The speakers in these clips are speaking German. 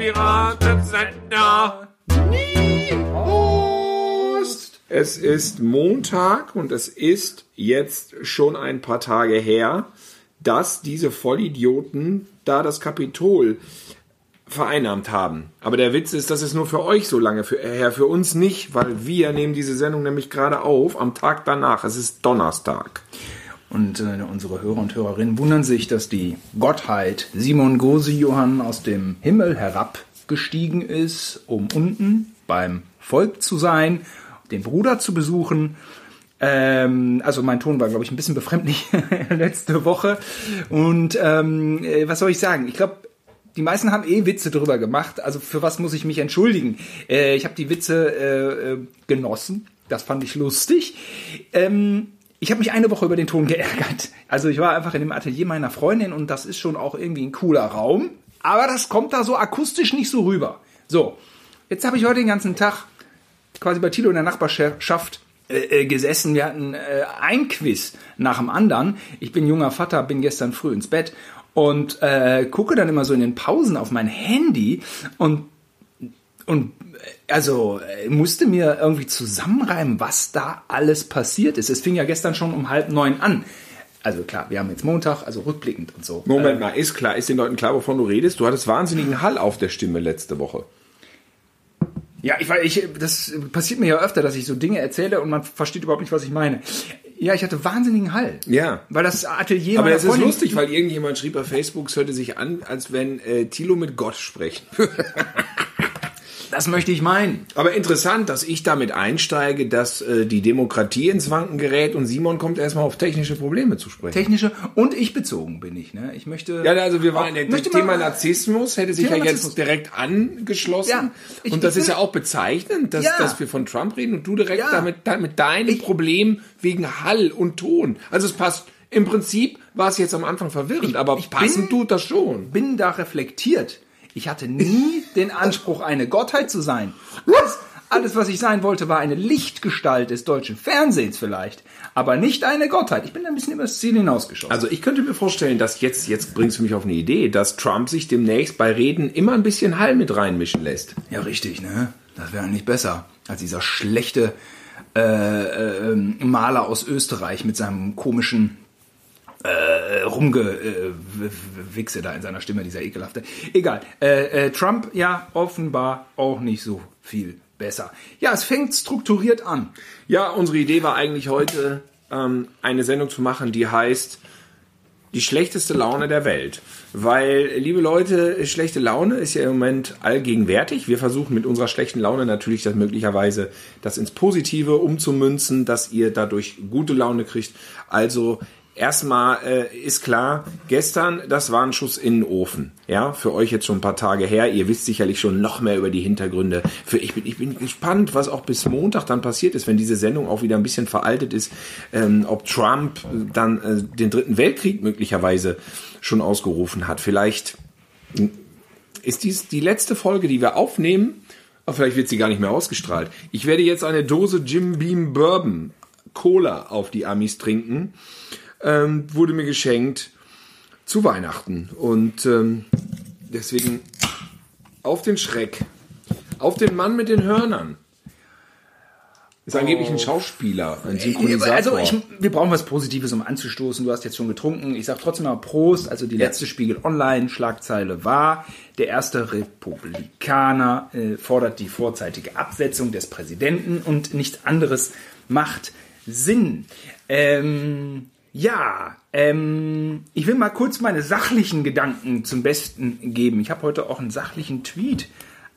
Piratensender. Prost! Es ist Montag und es ist jetzt schon ein paar Tage her, dass diese Vollidioten da das Kapitol vereinnahmt haben. Aber der Witz ist, das ist nur für euch so lange für, her, für uns nicht, weil wir nehmen diese Sendung nämlich gerade auf am Tag danach. Es ist Donnerstag. Und äh, unsere Hörer und Hörerinnen wundern sich, dass die Gottheit Simon Gosi Johann aus dem Himmel herabgestiegen ist, um unten beim Volk zu sein, den Bruder zu besuchen. Ähm, also mein Ton war, glaube ich, ein bisschen befremdlich letzte Woche. Und ähm, äh, was soll ich sagen? Ich glaube, die meisten haben eh Witze drüber gemacht. Also für was muss ich mich entschuldigen? Äh, ich habe die Witze äh, äh, genossen. Das fand ich lustig. Ähm, ich habe mich eine Woche über den Ton geärgert. Also ich war einfach in dem Atelier meiner Freundin und das ist schon auch irgendwie ein cooler Raum. Aber das kommt da so akustisch nicht so rüber. So, jetzt habe ich heute den ganzen Tag quasi bei Tilo in der Nachbarschaft äh, äh, gesessen. Wir hatten äh, ein Quiz nach dem anderen. Ich bin junger Vater, bin gestern früh ins Bett und äh, gucke dann immer so in den Pausen auf mein Handy und und also musste mir irgendwie zusammenreimen, was da alles passiert ist. Es fing ja gestern schon um halb neun an. Also klar, wir haben jetzt Montag, also rückblickend und so. Moment mal, ist klar, ist den Leuten klar, wovon du redest? Du hattest wahnsinnigen Hall auf der Stimme letzte Woche. Ja, ich, ich, das passiert mir ja öfter, dass ich so Dinge erzähle und man versteht überhaupt nicht, was ich meine. Ja, ich hatte wahnsinnigen Hall. Ja. Weil das Atelier Aber es ist lustig, weil irgendjemand schrieb bei Facebook, es hörte sich an, als wenn äh, Thilo mit Gott sprechen würde. Das möchte ich meinen. Aber interessant, dass ich damit einsteige, dass äh, die Demokratie ins Wanken gerät und Simon kommt erstmal auf technische Probleme zu sprechen. Technische und ich bezogen bin ich. Ne? Ich möchte. Ja, also wir auch- waren, das möchte Thema Narzissmus hätte sich Thema ja Narzissmus. jetzt direkt angeschlossen. Ja, ich- und das ich ist ja auch bezeichnend, dass, Ja. dass wir von Trump reden und du direkt Ja. damit, da- mit deinem Problem wegen Hall und Ton. Also es passt, im Prinzip war es jetzt am Anfang verwirrend, aber ich passend bin- tut das schon. bin da reflektiert. Ich hatte nie den Anspruch, eine Gottheit zu sein. Alles, alles, was ich sein wollte, war eine Lichtgestalt des deutschen Fernsehens vielleicht, aber nicht eine Gottheit. Ich bin da ein bisschen über das Ziel hinausgeschossen. Also ich könnte mir vorstellen, dass jetzt, jetzt bringst du mich auf eine Idee, dass Trump sich demnächst bei Reden immer ein bisschen Hall mit reinmischen lässt. ja, richtig, ne? Das wäre eigentlich besser als dieser schlechte äh, äh, Maler aus Österreich mit seinem komischen äh, Rumgewichse da in seiner Stimme, dieser ekelhafte. Egal. Äh, äh, Trump, ja, offenbar auch nicht so viel besser. Ja, es fängt strukturiert an. Ja, unsere Idee war eigentlich heute, ähm, eine Sendung zu machen, die heißt die schlechteste Laune der Welt. Weil, liebe Leute, schlechte Laune ist ja im Moment allgegenwärtig. Wir versuchen mit unserer schlechten Laune natürlich das möglicherweise das ins Positive umzumünzen, dass ihr dadurch gute Laune kriegt. Also erstmal äh, ist klar, gestern, das war ein Schuss in den Ofen. Ja, für euch jetzt schon ein paar Tage her. Ihr wisst sicherlich schon noch mehr über die Hintergründe. Für, ich, bin, ich bin gespannt, was auch bis Montag dann passiert ist, wenn diese Sendung auch wieder ein bisschen veraltet ist. Ähm, ob Trump dann äh, den dritten Weltkrieg möglicherweise schon ausgerufen hat. Vielleicht ist dies die letzte Folge, die wir aufnehmen. Aber vielleicht wird sie gar nicht mehr ausgestrahlt. Ich werde jetzt eine Dose Jim Beam Bourbon Cola auf die Amis trinken. Ähm, wurde mir geschenkt zu Weihnachten. Und ähm, deswegen auf den Schreck. Auf den Mann mit den Hörnern. Ist angeblich ein Schauspieler, ein Synchronisator. Also ich, wir brauchen was Positives, um anzustoßen. Du hast jetzt schon getrunken. Ich sag trotzdem mal Prost. Also die letzte Spiegel Online Schlagzeile war, der erste Republikaner äh, fordert die vorzeitige Absetzung des Präsidenten und nichts anderes macht Sinn. Ähm, ja, ähm, ich will mal kurz meine sachlichen Gedanken zum Besten geben. Ich habe heute auch einen sachlichen Tweet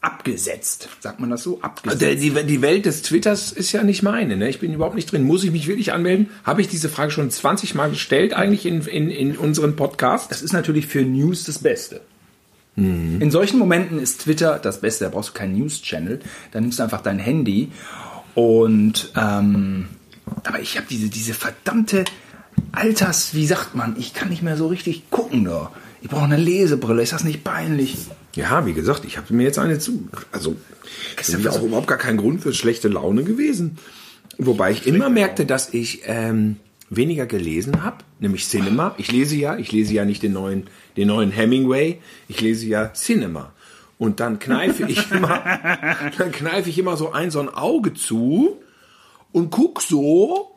abgesetzt. Sagt man das so? Abgesetzt. Der, die, die Welt des Twitters ist ja nicht meine. Ne? Ich bin überhaupt nicht drin. Muss ich mich wirklich anmelden? Habe ich diese Frage schon 20 Mal gestellt eigentlich in, in, in unseren Podcast? Das ist natürlich für News das Beste. In solchen Momenten ist Twitter das Beste. Da brauchst du keinen News-Channel. Da nimmst du einfach dein Handy und ähm, aber ich habe diese, diese verdammte Alters, wie sagt man, ich kann nicht mehr so richtig gucken da. Ich brauche eine Lesebrille. Ist das nicht peinlich? Ja, wie gesagt, ich habe mir jetzt eine zu. Also, das ist ja auch überhaupt gar kein Grund für schlechte Laune gewesen. Wobei ich immer merkte, dass ich ähm, weniger gelesen habe, nämlich Cinema. Ich lese ja, ich lese ja nicht den neuen, den neuen Hemingway, ich lese ja Cinema. Und dann kneife ich immer, dann kneife ich immer so ein, so ein Auge zu und guck so.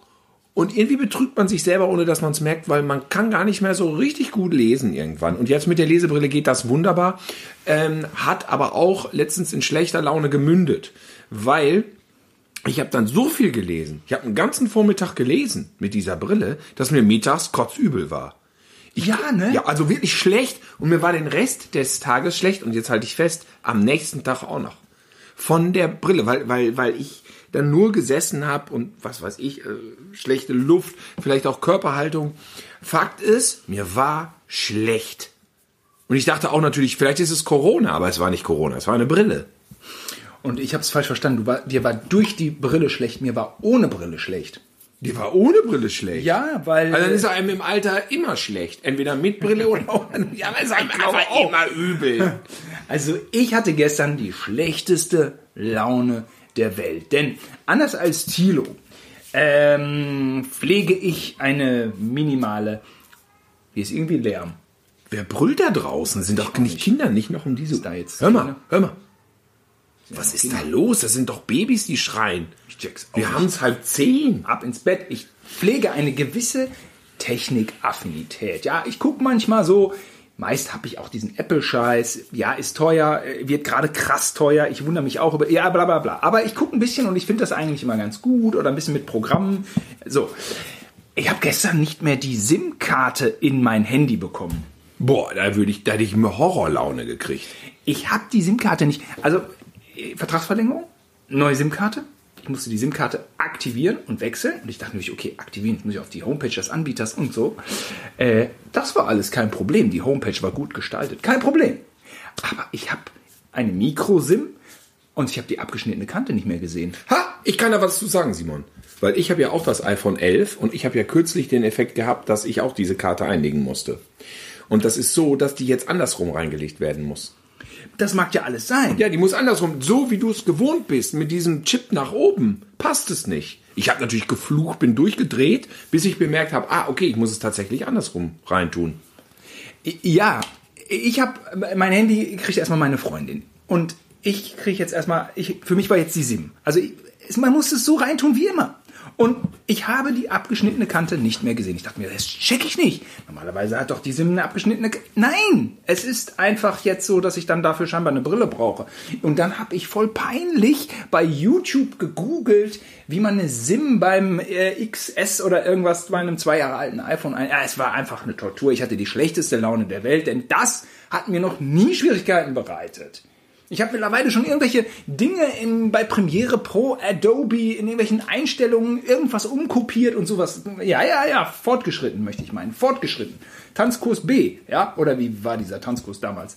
Und irgendwie betrügt man sich selber, ohne dass man es merkt, weil man kann gar nicht mehr so richtig gut lesen irgendwann. Und jetzt mit der Lesebrille geht das wunderbar, ähm, hat aber auch letztens in schlechter Laune gemündet, weil ich habe dann so viel gelesen. Ich habe einen ganzen Vormittag gelesen mit dieser Brille, dass mir mittags kotzübel war. Ich, Ja, ne? Ja, also wirklich schlecht. Und mir war den Rest des Tages schlecht. Und jetzt halte ich fest, am nächsten Tag auch noch. Von der Brille, weil, weil, weil ich dann nur gesessen habe und was weiß ich, äh, schlechte Luft, vielleicht auch Körperhaltung. Fakt ist, mir war schlecht. Und ich dachte auch natürlich, vielleicht ist es Corona, aber es war nicht Corona, es war eine Brille. Und ich habe es falsch verstanden. Du war, dir war durch die Brille schlecht, mir war ohne Brille schlecht. Die war ohne Brille schlecht. Ja, weil. Also dann ist einem im Alter immer schlecht. Entweder mit Brille oder ohne. Ja, aber es ist einem einfach immer übel. Also ich hatte gestern die schlechteste Laune der Welt. Denn anders als Thilo ähm, pflege ich eine minimale. Hier ist irgendwie Lärm. Wer brüllt da draußen? Sind doch nicht Kinder, nicht noch um diese. da jetzt hör mal, Kinder? hör mal. Was ist da los? Das sind doch Babys, die schreien. Ich check's Wir haben es halb zehn. ab ins Bett. Ich pflege eine gewisse Technikaffinität. Ja, ich gucke manchmal so. Meist habe ich auch diesen Apple-Scheiß. Ja, ist teuer, äh, wird gerade krass teuer. Ich wundere mich auch über. Ja, bla bla bla. Aber ich gucke ein bisschen und ich finde das eigentlich immer ganz gut oder ein bisschen mit Programmen. So. Ich habe gestern nicht mehr die SIM-Karte in mein Handy bekommen. Boah, da würde ich, da hätte ich mir Horrorlaune gekriegt. Ich habe die SIM-Karte nicht. Also, äh, Vertragsverlängerung, neue SIM-Karte. Ich musste die SIM-Karte aktivieren und wechseln. Und ich dachte natürlich, okay, aktivieren, muss ich auf die Homepage des Anbieters und so. Äh, das war alles kein Problem. Die Homepage war gut gestaltet. Kein Problem. Aber ich habe eine Mikro-SIM und ich habe die abgeschnittene Kante nicht mehr gesehen. Ha, ich kann da was zu sagen, Simon. Weil ich habe ja auch das iPhone 11 und ich habe ja kürzlich den Effekt gehabt, dass ich auch diese Karte einlegen musste. Und das ist so, dass die jetzt andersrum reingelegt werden muss. Das mag ja alles sein. Ja, die muss andersrum. So wie du es gewohnt bist, mit diesem Chip nach oben, passt es nicht. Ich habe natürlich geflucht, bin durchgedreht, bis ich bemerkt habe, ah, okay, ich muss es tatsächlich andersrum reintun. Ja, ich habe mein Handy kriegt erstmal meine Freundin und ich kriege jetzt erstmal ich für mich war jetzt die SIM. Also ich, man muss es so reintun wie immer. Und ich habe die abgeschnittene Kante nicht mehr gesehen. Ich dachte mir, das check ich nicht. Normalerweise hat doch die SIM eine abgeschnittene K Nein, es ist einfach jetzt so, dass ich dann dafür scheinbar eine Brille brauche. Und dann habe ich voll peinlich bei YouTube gegoogelt, wie man eine SIM beim äh, XS oder irgendwas bei einem zwei Jahre alten iPhone ein. Ja, es war einfach eine Tortur. Ich hatte die schlechteste Laune der Welt, denn das hat mir noch nie Schwierigkeiten bereitet. Ich habe mittlerweile schon irgendwelche Dinge in, bei Premiere Pro, Adobe, in irgendwelchen Einstellungen irgendwas umkopiert und sowas. Ja, ja, ja, fortgeschritten möchte ich meinen. Fortgeschritten. Tanzkurs B, ja? Oder wie war dieser Tanzkurs damals?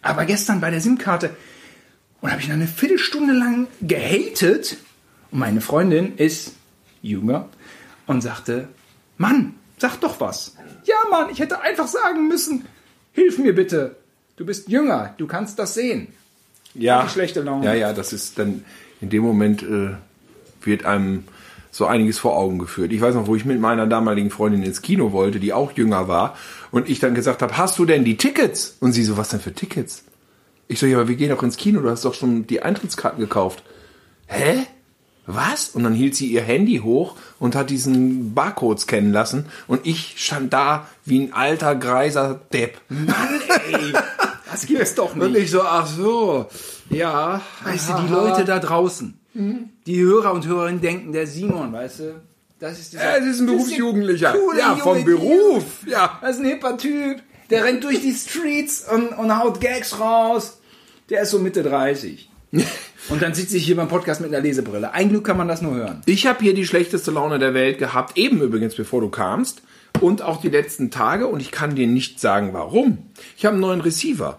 Aber gestern bei der SIM-Karte und habe ich eine Viertelstunde lang gehatet. Und meine Freundin ist jünger und sagte, Mann, sag doch was. Ja, Mann, ich hätte einfach sagen müssen, hilf mir bitte. Du bist jünger, du kannst das sehen. Ja, schlechte Laune. Ja, ja, das ist dann in dem Moment äh, wird einem so einiges vor Augen geführt. Ich weiß noch, wo ich mit meiner damaligen Freundin ins Kino wollte, die auch jünger war, und ich dann gesagt habe, hast du denn die Tickets? Und sie so, was denn für Tickets? Ich so, ja, aber wir gehen doch ins Kino, du hast doch schon die Eintrittskarten gekauft. Hä? Was? Und dann hielt sie ihr Handy hoch und hat diesen Barcode scannen lassen und ich stand da wie ein alter, greiser Depp. Mann, ey, das gibt's doch Und nicht. ich so, ach so, ja. Weißt du, die Leute da draußen, die Hörer und Hörerinnen denken, der Simon, weißt du, das ist dieser Ja, es ist ein das Berufsjugendlicher. Ja, vom junge Beruf, ja. Das ist ein hipper Typ, der rennt durch die Streets und, und haut Gags raus. Der ist so Mitte 30. Und dann sitzt sich hier beim Podcast mit einer Lesebrille. Ein Glück kann man das nur hören. Ich habe hier die schlechteste Laune der Welt gehabt, eben übrigens, bevor du kamst. Und auch die letzten Tage. Und ich kann dir nicht sagen, warum. Ich habe einen neuen Receiver.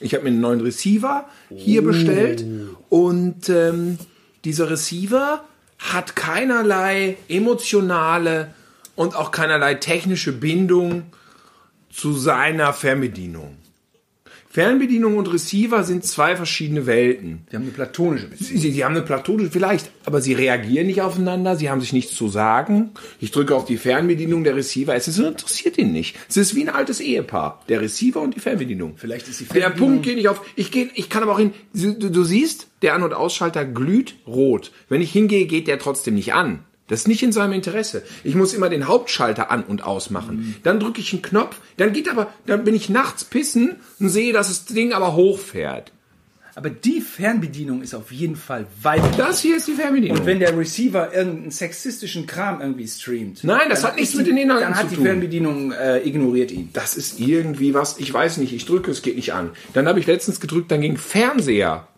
Ich habe mir einen neuen Receiver hier bestellt. Und ähm, dieser Receiver hat keinerlei emotionale und auch keinerlei technische Bindung zu seiner Fernbedienung. Fernbedienung und Receiver sind zwei verschiedene Welten. Wir haben eine platonische Beziehung. Sie, sie haben eine platonische, vielleicht, aber sie reagieren nicht aufeinander, sie haben sich nichts zu sagen. Ich drücke auf die Fernbedienung der Receiver, es ist, interessiert ihn nicht. Es ist wie ein altes Ehepaar, der Receiver und die Fernbedienung. Vielleicht ist die Der Fernbedienung- Punkt geht nicht auf, ich gehe, ich kann aber auch hin, du, du siehst, der An- und Ausschalter glüht rot. Wenn ich hingehe, geht der trotzdem nicht an. Das ist nicht in seinem Interesse. Ich muss immer den Hauptschalter an und ausmachen. Dann drücke ich einen Knopf, dann geht aber, dann bin ich nachts pissen und sehe, dass das Ding aber hochfährt. Aber die Fernbedienung ist auf jeden Fall weit. Das hier ist die Fernbedienung. Und wenn der Receiver irgendeinen sexistischen Kram irgendwie streamt. Nein, das hat nichts mit den Inhalten Dann hat zu die tun. Fernbedienung äh, ignoriert ihn. das ist irgendwie was, ich weiß nicht, ich drücke, es geht nicht an. Dann habe ich letztens gedrückt, dann ging Fernseher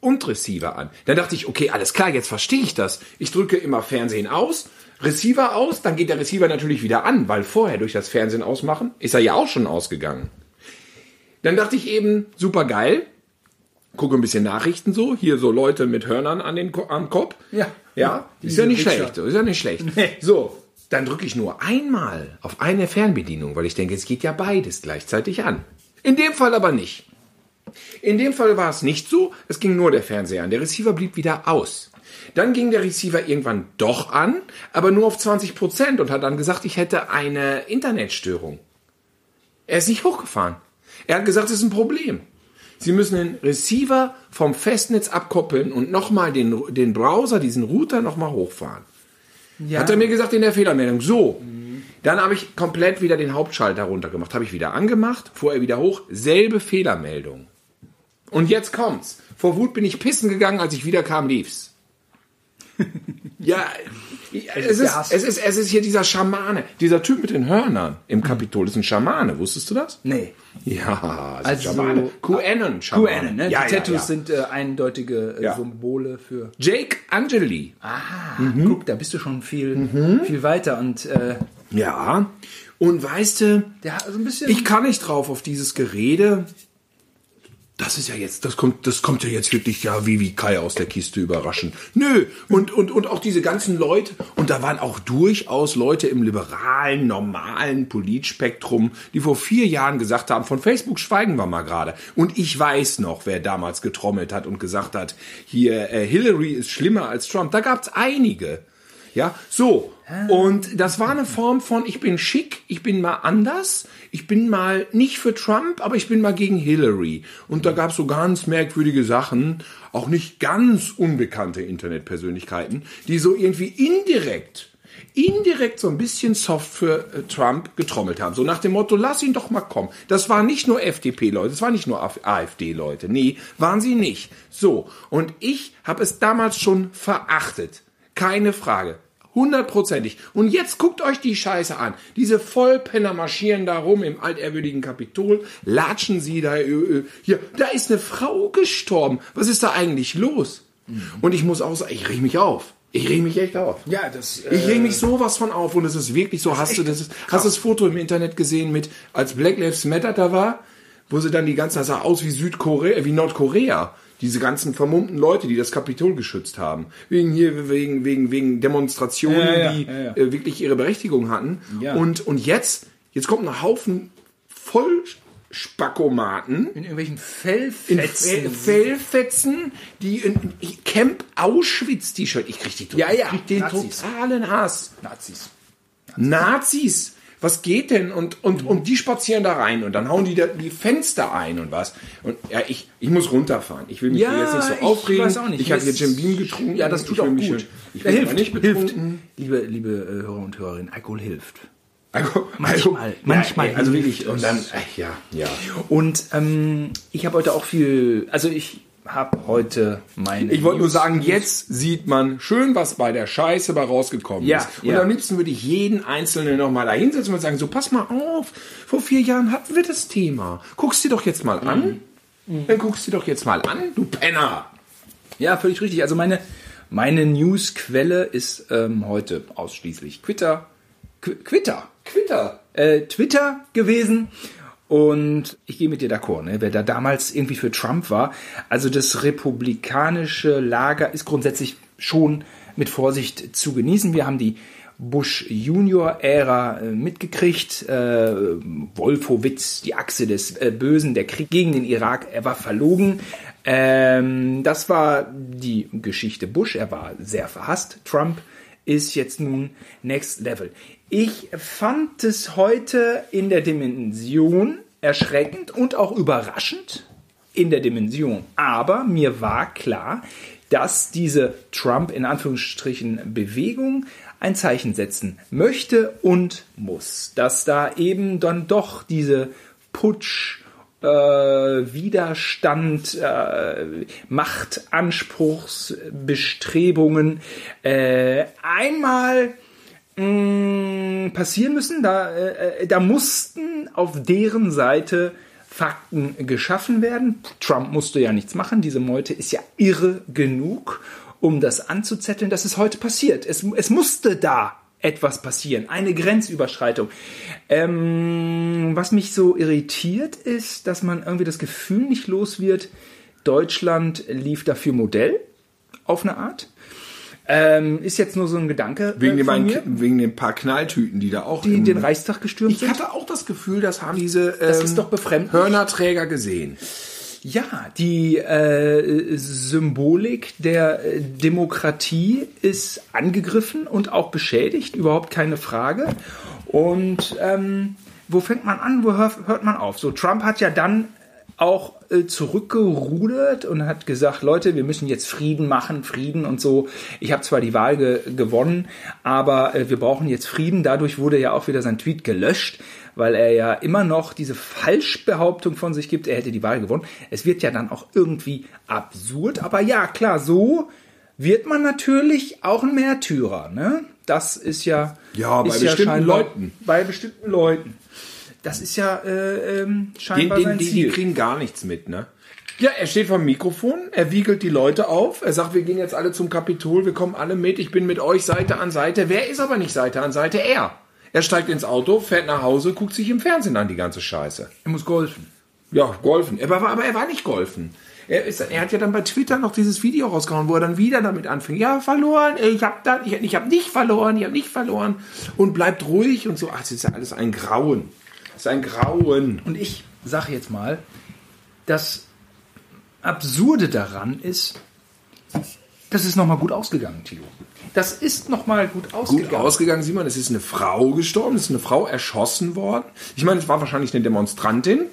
und Receiver an. Dann dachte ich, okay, alles klar, jetzt verstehe ich das. Ich drücke immer Fernsehen aus, Receiver aus, dann geht der Receiver natürlich wieder an, weil vorher durch das Fernsehen ausmachen ist er ja auch schon ausgegangen. Dann dachte ich eben, super geil, gucke ein bisschen Nachrichten so, hier so Leute mit Hörnern an den, am Kopf. Ja. Ja, ist ja nicht Wichser. schlecht, ist ja nicht schlecht. Nee. So, dann drücke ich nur einmal auf eine Fernbedienung, weil ich denke, es geht ja beides gleichzeitig an. In dem Fall aber nicht. In dem Fall war es nicht so, es ging nur der Fernseher an. Der Receiver blieb wieder aus. Dann ging der Receiver irgendwann doch an, aber nur auf 20 Prozent und hat dann gesagt, ich hätte eine Internetstörung. Er ist nicht hochgefahren. Er hat gesagt, es ist ein Problem. Sie müssen den Receiver vom Festnetz abkoppeln und nochmal den, den Browser, diesen Router nochmal hochfahren. Ja. Hat er mir gesagt in der Fehlermeldung. So. Dann habe ich komplett wieder den Hauptschalter runtergemacht. Habe ich wieder angemacht, fuhr er wieder hoch. Selbe Fehlermeldung. Und jetzt kommt's. Vor Wut bin ich pissen gegangen, als ich wiederkam, lief's. ja, es der ist, es, ist, es ist hier dieser Schamane. Dieser Typ mit den Hörnern im Kapitol ist ein Schamane. Wusstest du das? Nee. Ja, ist ein Also- Schamane. QAnon. Schamane. QAnon, ne? Ja, die ja, Tattoos ja. sind äh, eindeutige äh, Ja. Symbole für. Jake Angeli. Ah, Mhm. guck, da bist du schon viel, viel weiter und äh, Ja. Und weißt du. Ich kann nicht drauf auf dieses Gerede. Das ist ja jetzt, das kommt, das kommt ja jetzt wirklich ja wie wie Kai aus der Kiste überraschend. Nö und und und auch diese ganzen Leute und da waren auch durchaus Leute im liberalen normalen Politspektrum, die vor vier Jahren gesagt haben, von Facebook schweigen wir mal gerade. Und ich weiß noch, wer damals getrommelt hat und gesagt hat, hier äh, Hillary ist schlimmer als Trump. Da gab's einige. Ja, so. Und das war eine Form von, ich bin schick, ich bin mal anders, ich bin mal nicht für Trump, aber ich bin mal gegen Hillary. Und da gab es so ganz merkwürdige Sachen, auch nicht ganz unbekannte Internetpersönlichkeiten, die so irgendwie indirekt, indirekt so ein bisschen soft für äh, Trump getrommelt haben. So nach dem Motto, lass ihn doch mal kommen. Das waren nicht nur FDP-Leute, das waren nicht nur AfD-Leute. Nee, waren sie nicht. So. Und ich habe es damals schon verachtet. Keine Frage. Hundertprozentig. Und jetzt guckt euch die Scheiße an. Diese Vollpenner marschieren da rum im altehrwürdigen Kapitol, latschen sie da, äh, äh, hier, da ist eine Frau gestorben. Was ist da eigentlich los? Und ich muss auch sagen, ich reg mich auf. Ich reg mich echt auf. ja, das. Ich reg mich sowas von auf und es ist wirklich so. Hast du das, hast du das Foto im Internet gesehen mit, als Black Lives Matter da war, wo sie dann die ganzen, das sah aus wie Südkorea, wie Nordkorea. Diese ganzen vermummten Leute, die das Kapitol geschützt haben. Wegen hier, wegen, wegen, wegen Demonstrationen, Ja, ja, die ja. Äh, wirklich ihre Berechtigung hatten. Und, und jetzt, jetzt kommt ein Haufen Vollspackomaten in irgendwelchen in Fellfetzen. Fe- Fellfetzen, die in in Camp Auschwitz T-Shirt. Ich krieg, die, Ja, krieg den Nazis. totalen Hass. Nazis. Nazis. Was geht denn? Und, und, und die spazieren da rein und dann hauen die da die Fenster ein und was. Und ja, ich, ich muss runterfahren. Ich will mich Ja, hier jetzt nicht so ich aufregen. weiß auch nicht. Ich habe jetzt Jim Beam getrunken. Ja, das tut ich auch gut. hier- Ich Ja, hilft, nicht hilft. betrunken. Liebe, liebe äh, Hörer und Hörerinnen, Alkohol hilft. Also, Manchmal, manchmal also hilft wirklich. Und dann, ja, ja. Und ähm, ich habe heute auch viel, also ich habe heute meine. Ich wollte nur sagen, jetzt sieht man schön, was bei der Scheiße bei rausgekommen Ja, ist. Und ja. am liebsten würde ich jeden Einzelnen nochmal da hinsetzen und sagen, so pass mal auf, vor vier Jahren hatten wir das Thema. Guck's dir doch jetzt mal an. Mhm. Dann guckst dir doch jetzt mal an, du Penner. Ja, völlig richtig. Also meine, meine Newsquelle ist ähm, heute ausschließlich Twitter. Qu Twitter. Quitter. Äh, Twitter gewesen. Und ich gehe mit dir d'accord, ne? wer da damals irgendwie für Trump war. Also das republikanische Lager ist grundsätzlich schon mit Vorsicht zu genießen. Wir haben die Bush Junior-Ära äh, mitgekriegt. Äh, Wolfowitz, die Achse des äh, Bösen, der Krieg gegen den Irak, er war verlogen. Ähm, das war die Geschichte Bush. Er war sehr verhasst. Trump ist jetzt nun Next Level. Ich fand es heute in der Dimension erschreckend und auch überraschend in der Dimension. Aber mir war klar, dass diese Trump in Anführungsstrichen Bewegung ein Zeichen setzen möchte und muss. Dass da eben dann doch diese Putsch, äh, Widerstand, äh, Machtanspruchsbestrebungen äh, einmal mh, passieren müssen. Da, äh, da mussten auf deren Seite Fakten geschaffen werden. Trump musste ja nichts machen. Diese Meute ist ja irre genug, um das anzuzetteln. Das ist heute passiert. Es, es musste da etwas passieren, eine Grenzüberschreitung. Ähm, was mich so irritiert ist, dass man irgendwie das Gefühl nicht los wird, Deutschland lief dafür Modell auf eine Art. Ähm, ist jetzt nur so ein Gedanke. Wegen, äh, dem von mir, wegen den paar Knalltüten, die da auch die den Reichstag gestürmt Ich sind. hatte auch das Gefühl, das haben diese Das ähm, ist doch befremdlich. Hörnerträger gesehen. Ja, die äh, Symbolik der äh, Demokratie ist angegriffen und auch beschädigt, überhaupt keine Frage. Und ähm, wo fängt man an, wo hör, hört man auf? So, Trump hat ja dann auch äh, zurückgerudert und hat gesagt, Leute, wir müssen jetzt Frieden machen, Frieden und so. Ich habe zwar die Wahl ge gewonnen, aber äh, wir brauchen jetzt Frieden. Dadurch wurde ja auch wieder sein Tweet gelöscht, weil er ja immer noch diese Falschbehauptung von sich gibt, er hätte die Wahl gewonnen. Es wird ja dann auch irgendwie absurd, aber ja, klar, so wird man natürlich auch ein Märtyrer, ne? Das ist ja Ja, bei ist bestimmten scheinbar- Leuten. Bei bestimmten Leuten. Das ist ja äh, ähm, Den, scheinbar den, sein die, die Ziel. kriegen gar nichts mit, ne? Ja, er steht vor dem Mikrofon, er wiegelt die Leute auf, er sagt, wir gehen jetzt alle zum Kapitol, wir kommen alle mit, ich bin mit euch Seite an Seite. Wer ist aber nicht Seite an Seite? Er. Er steigt ins Auto, fährt nach Hause, guckt sich im Fernsehen an, die ganze Scheiße. Er muss golfen. Ja, golfen. Er war, aber er war nicht golfen. Er, ist, er hat ja dann bei Twitter noch dieses Video rausgehauen, wo er dann wieder damit anfängt. Ja, verloren, ich hab dann, ich, ich hab nicht verloren, ich hab nicht verloren. Und bleibt ruhig und so. Ach, das ist ja alles ein Grauen. Das ist ein Grauen. Und ich sage jetzt mal, das Absurde daran ist, das ist nochmal gut ausgegangen, Tilo. Das ist nochmal gut Gut ausgegangen. ausgegangen, Simon. Es ist eine Frau gestorben, es ist eine Frau erschossen worden. Ich meine, es war wahrscheinlich eine Demonstrantin.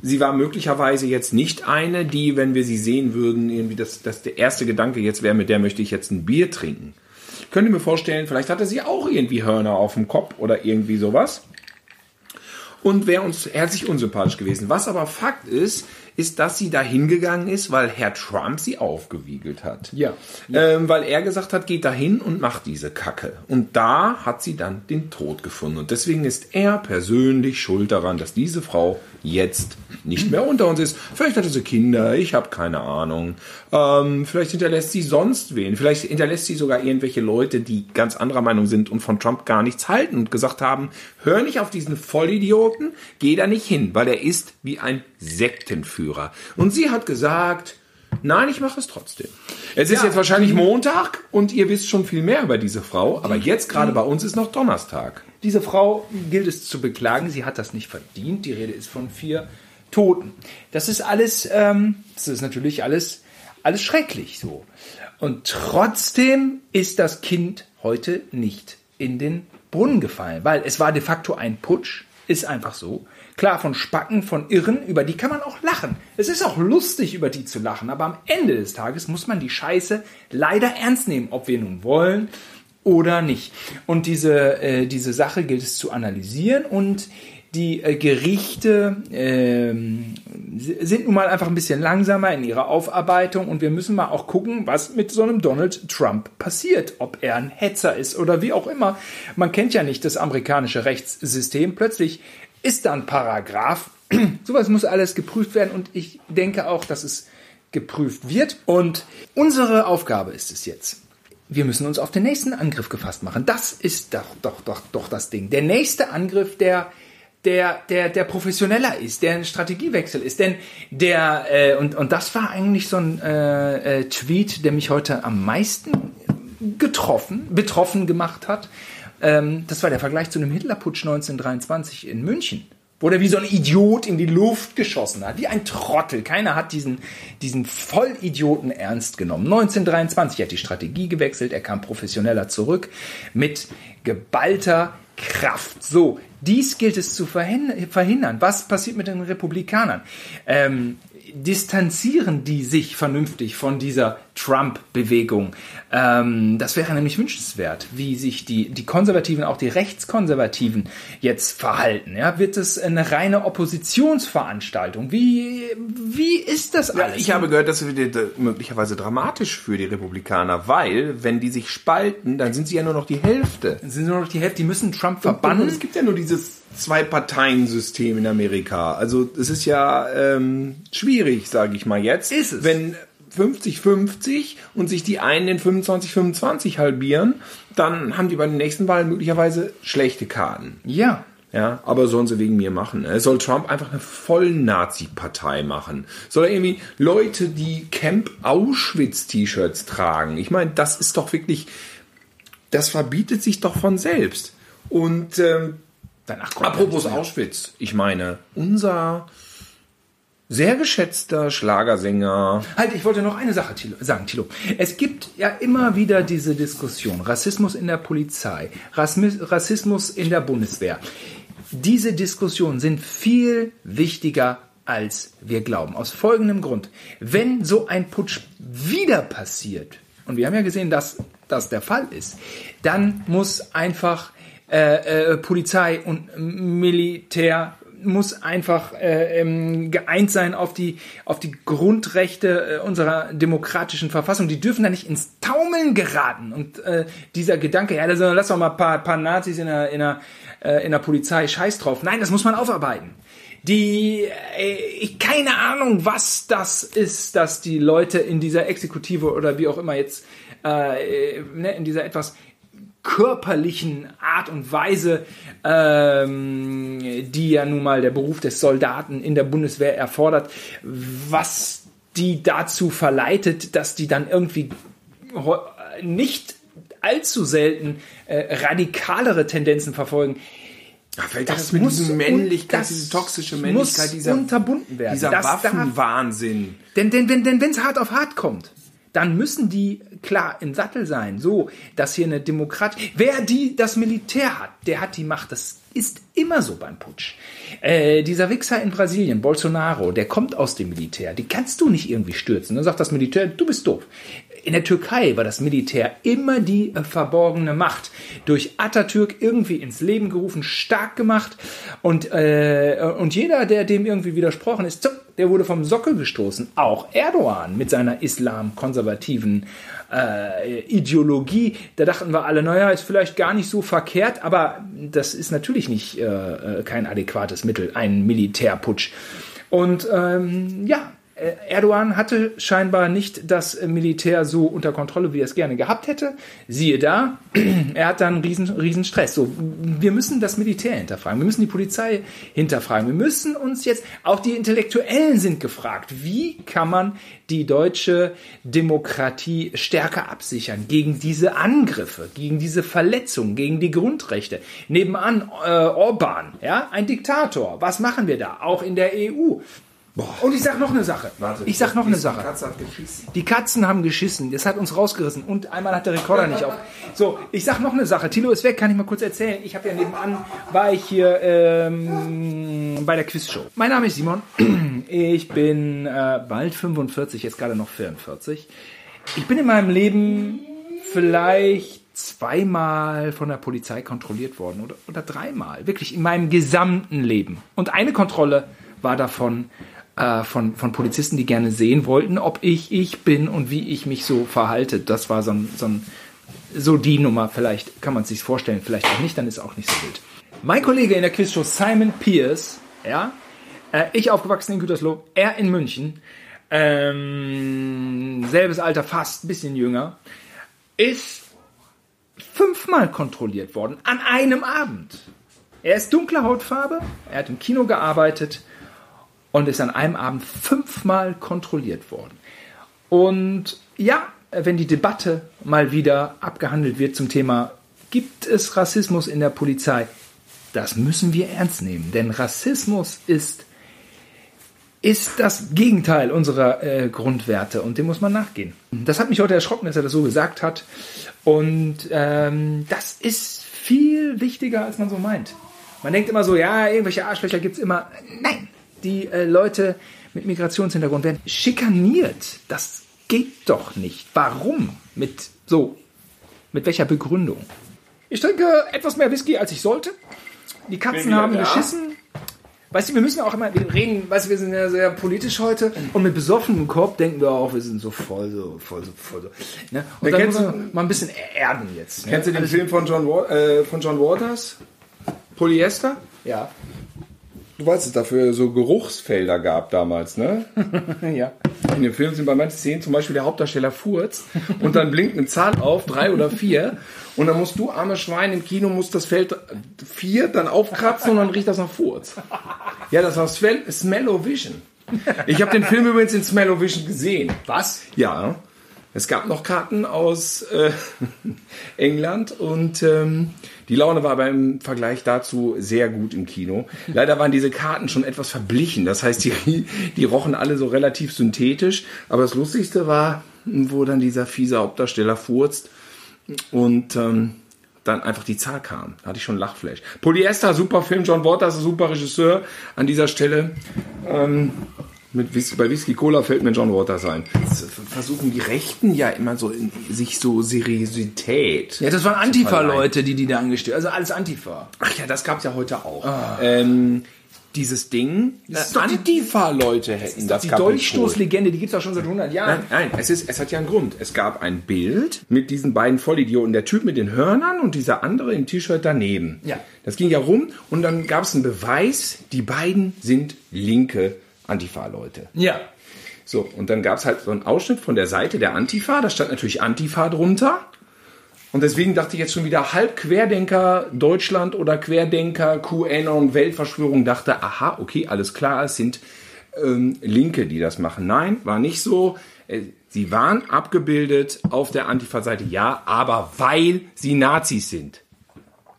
Sie war möglicherweise jetzt nicht eine, die, wenn wir sie sehen würden, irgendwie das, das der erste Gedanke jetzt wäre, mit der möchte ich jetzt ein Bier trinken. Ich könnte mir vorstellen, vielleicht hatte sie auch irgendwie Hörner auf dem Kopf oder irgendwie sowas. Und wäre uns herzlich unsympathisch gewesen. Was aber Fakt ist, ist, dass sie da hingegangen ist, weil Herr Trump sie aufgewiegelt hat. Ja. Ähm, weil er gesagt hat, geht da hin und macht diese Kacke. Und da hat sie dann den Tod gefunden. Und deswegen ist er persönlich schuld daran, dass diese Frau jetzt nicht mehr unter uns ist. Vielleicht hatte sie Kinder, ich habe keine Ahnung. Ähm, vielleicht hinterlässt sie sonst wen. Vielleicht hinterlässt sie sogar irgendwelche Leute, die ganz anderer Meinung sind und von Trump gar nichts halten und gesagt haben, hör nicht auf diesen Vollidioten, geh da nicht hin, weil er ist wie ein Sektenführer. Und sie hat gesagt, Nein, ich mache es trotzdem. Es ist Ja. jetzt wahrscheinlich Montag und ihr wisst schon viel mehr über diese Frau, aber jetzt gerade bei uns ist noch Donnerstag. Diese Frau gilt es zu beklagen, sie hat das nicht verdient. Die Rede ist von vier Toten. Das ist alles, ähm, das ist natürlich alles, alles schrecklich so. Und trotzdem ist das Kind heute nicht in den Brunnen gefallen, weil es war de facto ein Putsch, ist einfach so. Klar, von Spacken, von Irren, über die kann man auch lachen. Es ist auch lustig, über die zu lachen, aber am Ende des Tages muss man die Scheiße leider ernst nehmen, ob wir nun wollen oder nicht. Und diese, äh, diese Sache gilt es zu analysieren und die äh, Gerichte s- sind nun mal einfach ein bisschen langsamer in ihrer Aufarbeitung und wir müssen mal auch gucken, was mit so einem Donald Trump passiert, ob er ein Hetzer ist oder wie auch immer. Man kennt ja nicht das amerikanische Rechtssystem. Plötzlich ist da ein Paragraph. Sowas muss alles geprüft werden und ich denke auch, dass es geprüft wird. Und unsere Aufgabe ist es jetzt, wir müssen uns auf den nächsten Angriff gefasst machen. Das ist doch, doch, doch, doch das Ding. Der nächste Angriff, der, der, der, der professioneller ist, der ein Strategiewechsel ist. Denn der, äh, und, und das war eigentlich so ein äh, äh, Tweet, der mich heute am meisten getroffen, betroffen gemacht hat, ähm, das war der Vergleich zu einem Hitlerputsch 1923 in München wo der wie so ein Idiot in die Luft geschossen hat, wie ein Trottel. Keiner hat diesen, diesen Vollidioten ernst genommen. 1923 hat die Strategie gewechselt, er kam professioneller zurück mit geballter Kraft. So, dies gilt es zu verhindern. Was passiert mit den Republikanern? Ähm, distanzieren die sich vernünftig von dieser Trump-Bewegung? Ähm, das wäre nämlich wünschenswert, wie sich die, die Konservativen, auch die Rechtskonservativen jetzt verhalten. Ja? Wird es eine reine Oppositionsveranstaltung? Wie, wie ist das alles? Ja, ich habe gehört, das wird möglicherweise dramatisch für die Republikaner, weil, wenn die sich spalten, dann sind sie ja nur noch die Hälfte. Dann sind sie nur noch die Hälfte, die müssen Trump verbannen. Es gibt ja nur dieses Zwei-Parteien-System in Amerika. Also es ist ja ähm, schwierig, sage ich mal jetzt. Ist es. Wenn 50-50 und sich die einen in 25-25 halbieren, dann haben die bei den nächsten Wahlen möglicherweise schlechte Karten. Ja. Ja, aber sollen sie wegen mir machen. Es soll Trump einfach eine voll Nazi-Partei machen. Soll er irgendwie Leute, die Camp Auschwitz-T-Shirts tragen. Ich meine, das ist doch wirklich, das verbietet sich doch von selbst. Und ähm, Danach apropos Auschwitz, ich meine, unser sehr geschätzter Schlagersänger. Halt, ich wollte noch eine Sache Thilo, sagen, Tilo. Es gibt ja immer wieder diese Diskussion. Rassismus in der Polizei, Rassismus in der Bundeswehr. Diese Diskussionen sind viel wichtiger als wir glauben. Aus folgendem Grund. Wenn so ein Putsch wieder passiert, und wir haben ja gesehen, dass das der Fall ist, dann muss einfach äh, äh, Polizei und Militär muss einfach äh, ähm, geeint sein auf die, auf die Grundrechte äh, unserer demokratischen Verfassung. Die dürfen da nicht ins Taumeln geraten. Und äh, dieser Gedanke, ja, also, lass doch mal ein paar, paar Nazis in der, in, der, äh, in der Polizei, scheiß drauf. Nein, das muss man aufarbeiten. Die, äh, ich, keine Ahnung, was das ist, dass die Leute in dieser Exekutive oder wie auch immer jetzt, äh, ne, in dieser etwas körperlichen Art und Weise, ähm, die ja nun mal der Beruf des Soldaten in der Bundeswehr erfordert, was die dazu verleitet, dass die dann irgendwie nicht allzu selten äh, radikalere Tendenzen verfolgen. Ach, das, das mit muss Männlichkeit, das diese toxische Männlichkeit, dieser, unterbunden werden. Dieser Waffenwahnsinn. Denn, denn, wenn es denn, hart auf hart kommt, dann müssen die klar im Sattel sein, so dass hier eine Demokratie. Wer die das Militär hat, der hat die Macht. Das ist immer so beim Putsch. Äh, dieser Wichser in Brasilien, Bolsonaro, der kommt aus dem Militär. Die kannst du nicht irgendwie stürzen. Dann sagt das Militär, du bist doof. In der Türkei war das Militär immer die äh, verborgene Macht. Durch Atatürk irgendwie ins Leben gerufen, stark gemacht. Und, äh, und jeder, der dem irgendwie widersprochen ist, zup, der wurde vom Sockel gestoßen. Auch Erdogan mit seiner islamkonservativen äh, Ideologie. Da dachten wir alle, naja, ist vielleicht gar nicht so verkehrt, aber das ist natürlich nicht äh, äh kein adäquates Mittel, ein Militärputsch. Und ähm, ja, Erdogan hatte scheinbar nicht das Militär so unter Kontrolle, wie er es gerne gehabt hätte. Siehe da, er hat dann riesen, riesen Stress. So, wir müssen das Militär hinterfragen, wir müssen die Polizei hinterfragen, wir müssen uns jetzt, auch die Intellektuellen sind gefragt, wie kann man die deutsche Demokratie stärker absichern gegen diese Angriffe, gegen diese Verletzungen, gegen die Grundrechte. Nebenan äh, Orban, ja, ein Diktator. Was machen wir da? Auch in der EU. Boah. Und ich sag noch eine Sache. Warte, ich sag noch eine Sache. Die Katze hat geschissen. Die Katzen haben geschissen. Das hat uns rausgerissen. Und einmal hat der Rekorder nicht auf. So, ich sag noch eine Sache. Tilo ist weg, kann ich mal kurz erzählen. Ich habe ja nebenan, war ich hier ähm, bei der Quizshow. Mein Name ist Simon. Ich bin äh, bald 45, jetzt gerade noch 44. Ich bin in meinem Leben vielleicht zweimal von der Polizei kontrolliert worden oder, oder dreimal. Wirklich in meinem gesamten Leben. Und eine Kontrolle war davon äh, von, von Polizisten, die gerne sehen wollten, ob ich ich bin und wie ich mich so verhalte. Das war so ein, so, ein, so die Nummer. Vielleicht kann man es sich vorstellen, vielleicht auch nicht, dann ist auch nicht so wild. Mein Kollege in der Quizshow Simon Pierce, ja, äh, ich aufgewachsen in Gütersloh, er in München, ähm, selbes Alter, fast ein bisschen jünger, ist fünfmal kontrolliert worden an einem Abend. Er ist dunkler Hautfarbe, er hat im Kino gearbeitet und ist an einem Abend fünfmal kontrolliert worden. Und ja, wenn die Debatte mal wieder abgehandelt wird zum Thema gibt es Rassismus in der Polizei? Das müssen wir ernst nehmen, denn Rassismus ist, ist das Gegenteil unserer äh, Grundwerte und dem muss man nachgehen. Das hat mich heute erschrocken, dass er das so gesagt hat. Und ähm, das ist viel wichtiger, als man so meint. Man denkt immer so, ja, irgendwelche Arschlöcher gibt es immer. Nein, die äh, Leute mit Migrationshintergrund werden schikaniert. Das geht doch nicht. Warum? Mit so, mit welcher Begründung? Ich trinke etwas mehr Whisky, als ich sollte. Die Katzen haben ja. geschissen. Weißt du, wir müssen auch immer, wir reden, weißt du, wir sind ja sehr politisch heute und mit besoffenem Korb denken wir auch, wir sind so voll, so voll, so voll, so. Ne? Und Ja, dann muss man mal ein bisschen erden jetzt. Ne? Kennst du den Film von John, äh, von John Waters? Polyester? Ja. Du weißt, dass es dafür so Geruchsfelder gab damals, ne? ja. In dem Film sind bei manchen Szenen zum Beispiel der Hauptdarsteller furzt und dann blinkt eine Zahl auf, drei oder vier. Und dann musst du, arme Schwein, im Kino musst das Feld vier dann aufkratzen und dann riecht das nach Furz. Ja, das war Smell- Smell-O-Vision. Ich habe den Film übrigens in Smell-O-Vision gesehen. Was? Ja, es gab noch Karten aus äh, England und ähm, die Laune war beim Vergleich dazu sehr gut im Kino. Leider waren diese Karten schon etwas verblichen, das heißt, die, die rochen alle so relativ synthetisch. Aber das Lustigste war, wo dann dieser fiese Hauptdarsteller furzt und ähm, dann einfach die Zahl kam. Da hatte ich schon Lachflash. Polyester, super Film, John Waters, super Regisseur. An dieser Stelle ähm, mit Whis bei Whisky Cola fällt mir John Waters ein. Das versuchen die Rechten ja immer so in sich so Seriosität. Ja, das waren Antifa-Leute, die die da angestellt Also alles Antifa. Ach ja, das gab's ja heute auch. Ähm, dieses Ding, Das äh, die- Antifa-Leute hätten das die Kapitol. Dolchstoßlegende, die gibt's auch schon seit 100 Jahren. Nein, nein, es, ist, es hat ja einen Grund. Es gab ein Bild mit diesen beiden Vollidioten. Der Typ mit den Hörnern und dieser andere im T-Shirt daneben. Ja. Das ging ja rum und dann gab es einen Beweis, die beiden sind linke Antifa-Leute. Ja. So, und dann gab es halt so einen Ausschnitt von der Seite der Antifa. Da stand natürlich Antifa drunter. Und deswegen dachte ich jetzt schon wieder halb Querdenker Deutschland oder Querdenker QAnon Weltverschwörung dachte, aha, okay, alles klar, es sind ähm, Linke, die das machen. Nein, war nicht so. Äh, Sie waren abgebildet auf der Antifa-Seite, ja, aber weil sie Nazis sind.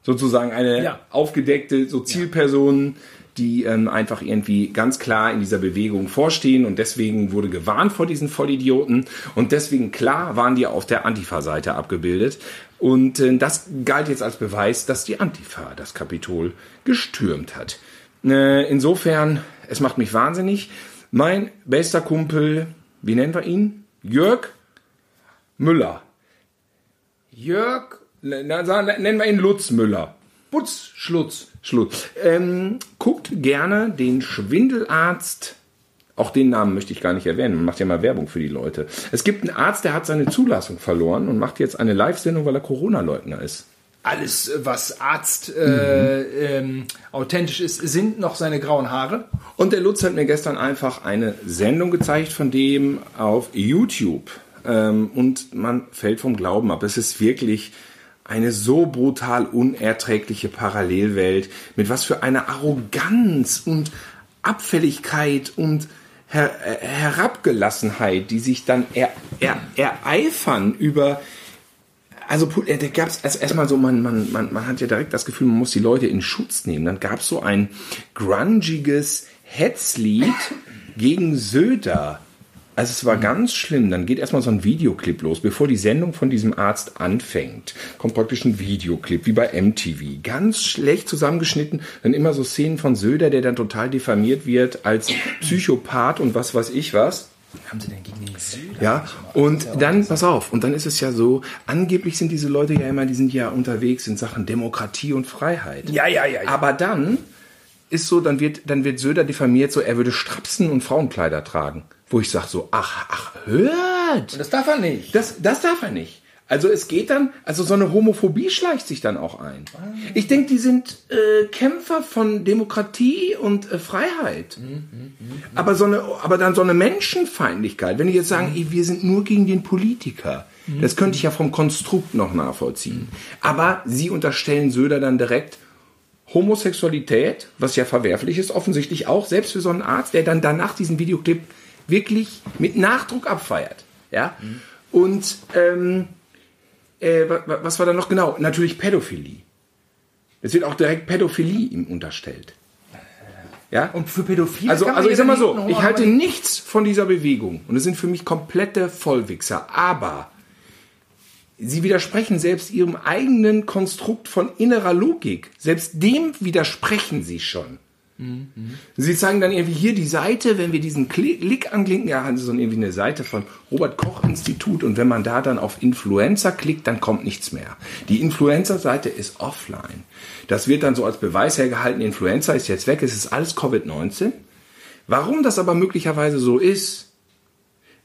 Sozusagen eine Ja. aufgedeckte so Zielpersonen, die ähm, einfach irgendwie ganz klar in dieser Bewegung vorstehen und deswegen wurde gewarnt vor diesen Vollidioten und deswegen klar waren die auf der Antifa-Seite abgebildet und äh, das galt jetzt als Beweis, dass die Antifa das Kapitol gestürmt hat. Äh, insofern, es macht mich wahnsinnig. Mein bester Kumpel, wie nennen wir ihn? Jörg Müller. Jörg, na, nennen wir ihn Lutz Müller. Putz, Schlutz. Schluss. Ähm, guckt gerne den Schwindelarzt. Auch den Namen möchte ich gar nicht erwähnen. Man macht ja mal Werbung für die Leute. Es gibt einen Arzt, der hat seine Zulassung verloren und macht jetzt eine Live-Sendung, weil er Corona-Leugner ist. Alles, was Arzt äh, ähm, authentisch ist, sind noch seine grauen Haare. Und der Lutz hat mir gestern einfach eine Sendung gezeigt von dem auf YouTube. Ähm, und man fällt vom Glauben ab. Es ist wirklich eine so brutal unerträgliche Parallelwelt. Mit was für einer Arroganz und Abfälligkeit und Her äh, Herabgelassenheit, die sich dann er er ereifern über also äh, da gab es also erstmal so, man, man, man, man hat ja direkt das Gefühl, man muss die Leute in Schutz nehmen. Dann gab es so ein grungiges Hetzlied gegen Söder. Also es war ganz schlimm. Dann geht erstmal so ein Videoclip los, bevor die Sendung von diesem Arzt anfängt. Kommt praktisch ein Videoclip, wie bei MTV. Ganz schlecht zusammengeschnitten. Dann immer so Szenen von Söder, der dann total diffamiert wird als Psychopath und was weiß ich was. Haben sie denn gegen den Süder? Ja, und dann, pass auf, und dann ist es ja so, angeblich sind diese Leute ja immer, die sind ja unterwegs in Sachen Demokratie und Freiheit. Ja, ja, ja. ja. Aber dann ist so, dann wird, dann wird Söder diffamiert, so er würde Strapsen und Frauenkleider tragen. Wo ich sage so, ach, ach, hört! das darf er nicht. Das, das darf er nicht. Also es geht dann, also so eine Homophobie schleicht sich dann auch ein. Ich denke, die sind äh, Kämpfer von Demokratie und äh, Freiheit. Aber so eine, aber dann so eine Menschenfeindlichkeit. Wenn die jetzt sagen, ey, wir sind nur gegen den Politiker, das könnte ich ja vom Konstrukt noch nachvollziehen. Aber sie unterstellen Söder dann direkt Homosexualität, was ja verwerflich ist, offensichtlich auch, selbst für so einen Arzt, der dann danach diesen Videoclip wirklich mit Nachdruck abfeiert. Ja? Und ähm, äh, wa- wa- was war da noch genau? Natürlich Pädophilie. Es wird auch direkt Pädophilie ihm unterstellt. Ja? Und für Pädophile Also, also ich sag mal so, ich halte nichts von dieser Bewegung und es sind für mich komplette Vollwichser, aber sie widersprechen selbst ihrem eigenen Konstrukt von innerer Logik. Selbst dem widersprechen sie schon. Sie zeigen dann irgendwie hier die Seite, wenn wir diesen Kli- Klick anklicken, ja, haben sie so irgendwie eine Seite von Robert Koch Institut und wenn man da dann auf Influencer klickt, dann kommt nichts mehr. Die Influencer-Seite ist offline. Das wird dann so als Beweis hergehalten, Influencer ist jetzt weg, es ist alles Covid-19. Warum das aber möglicherweise so ist,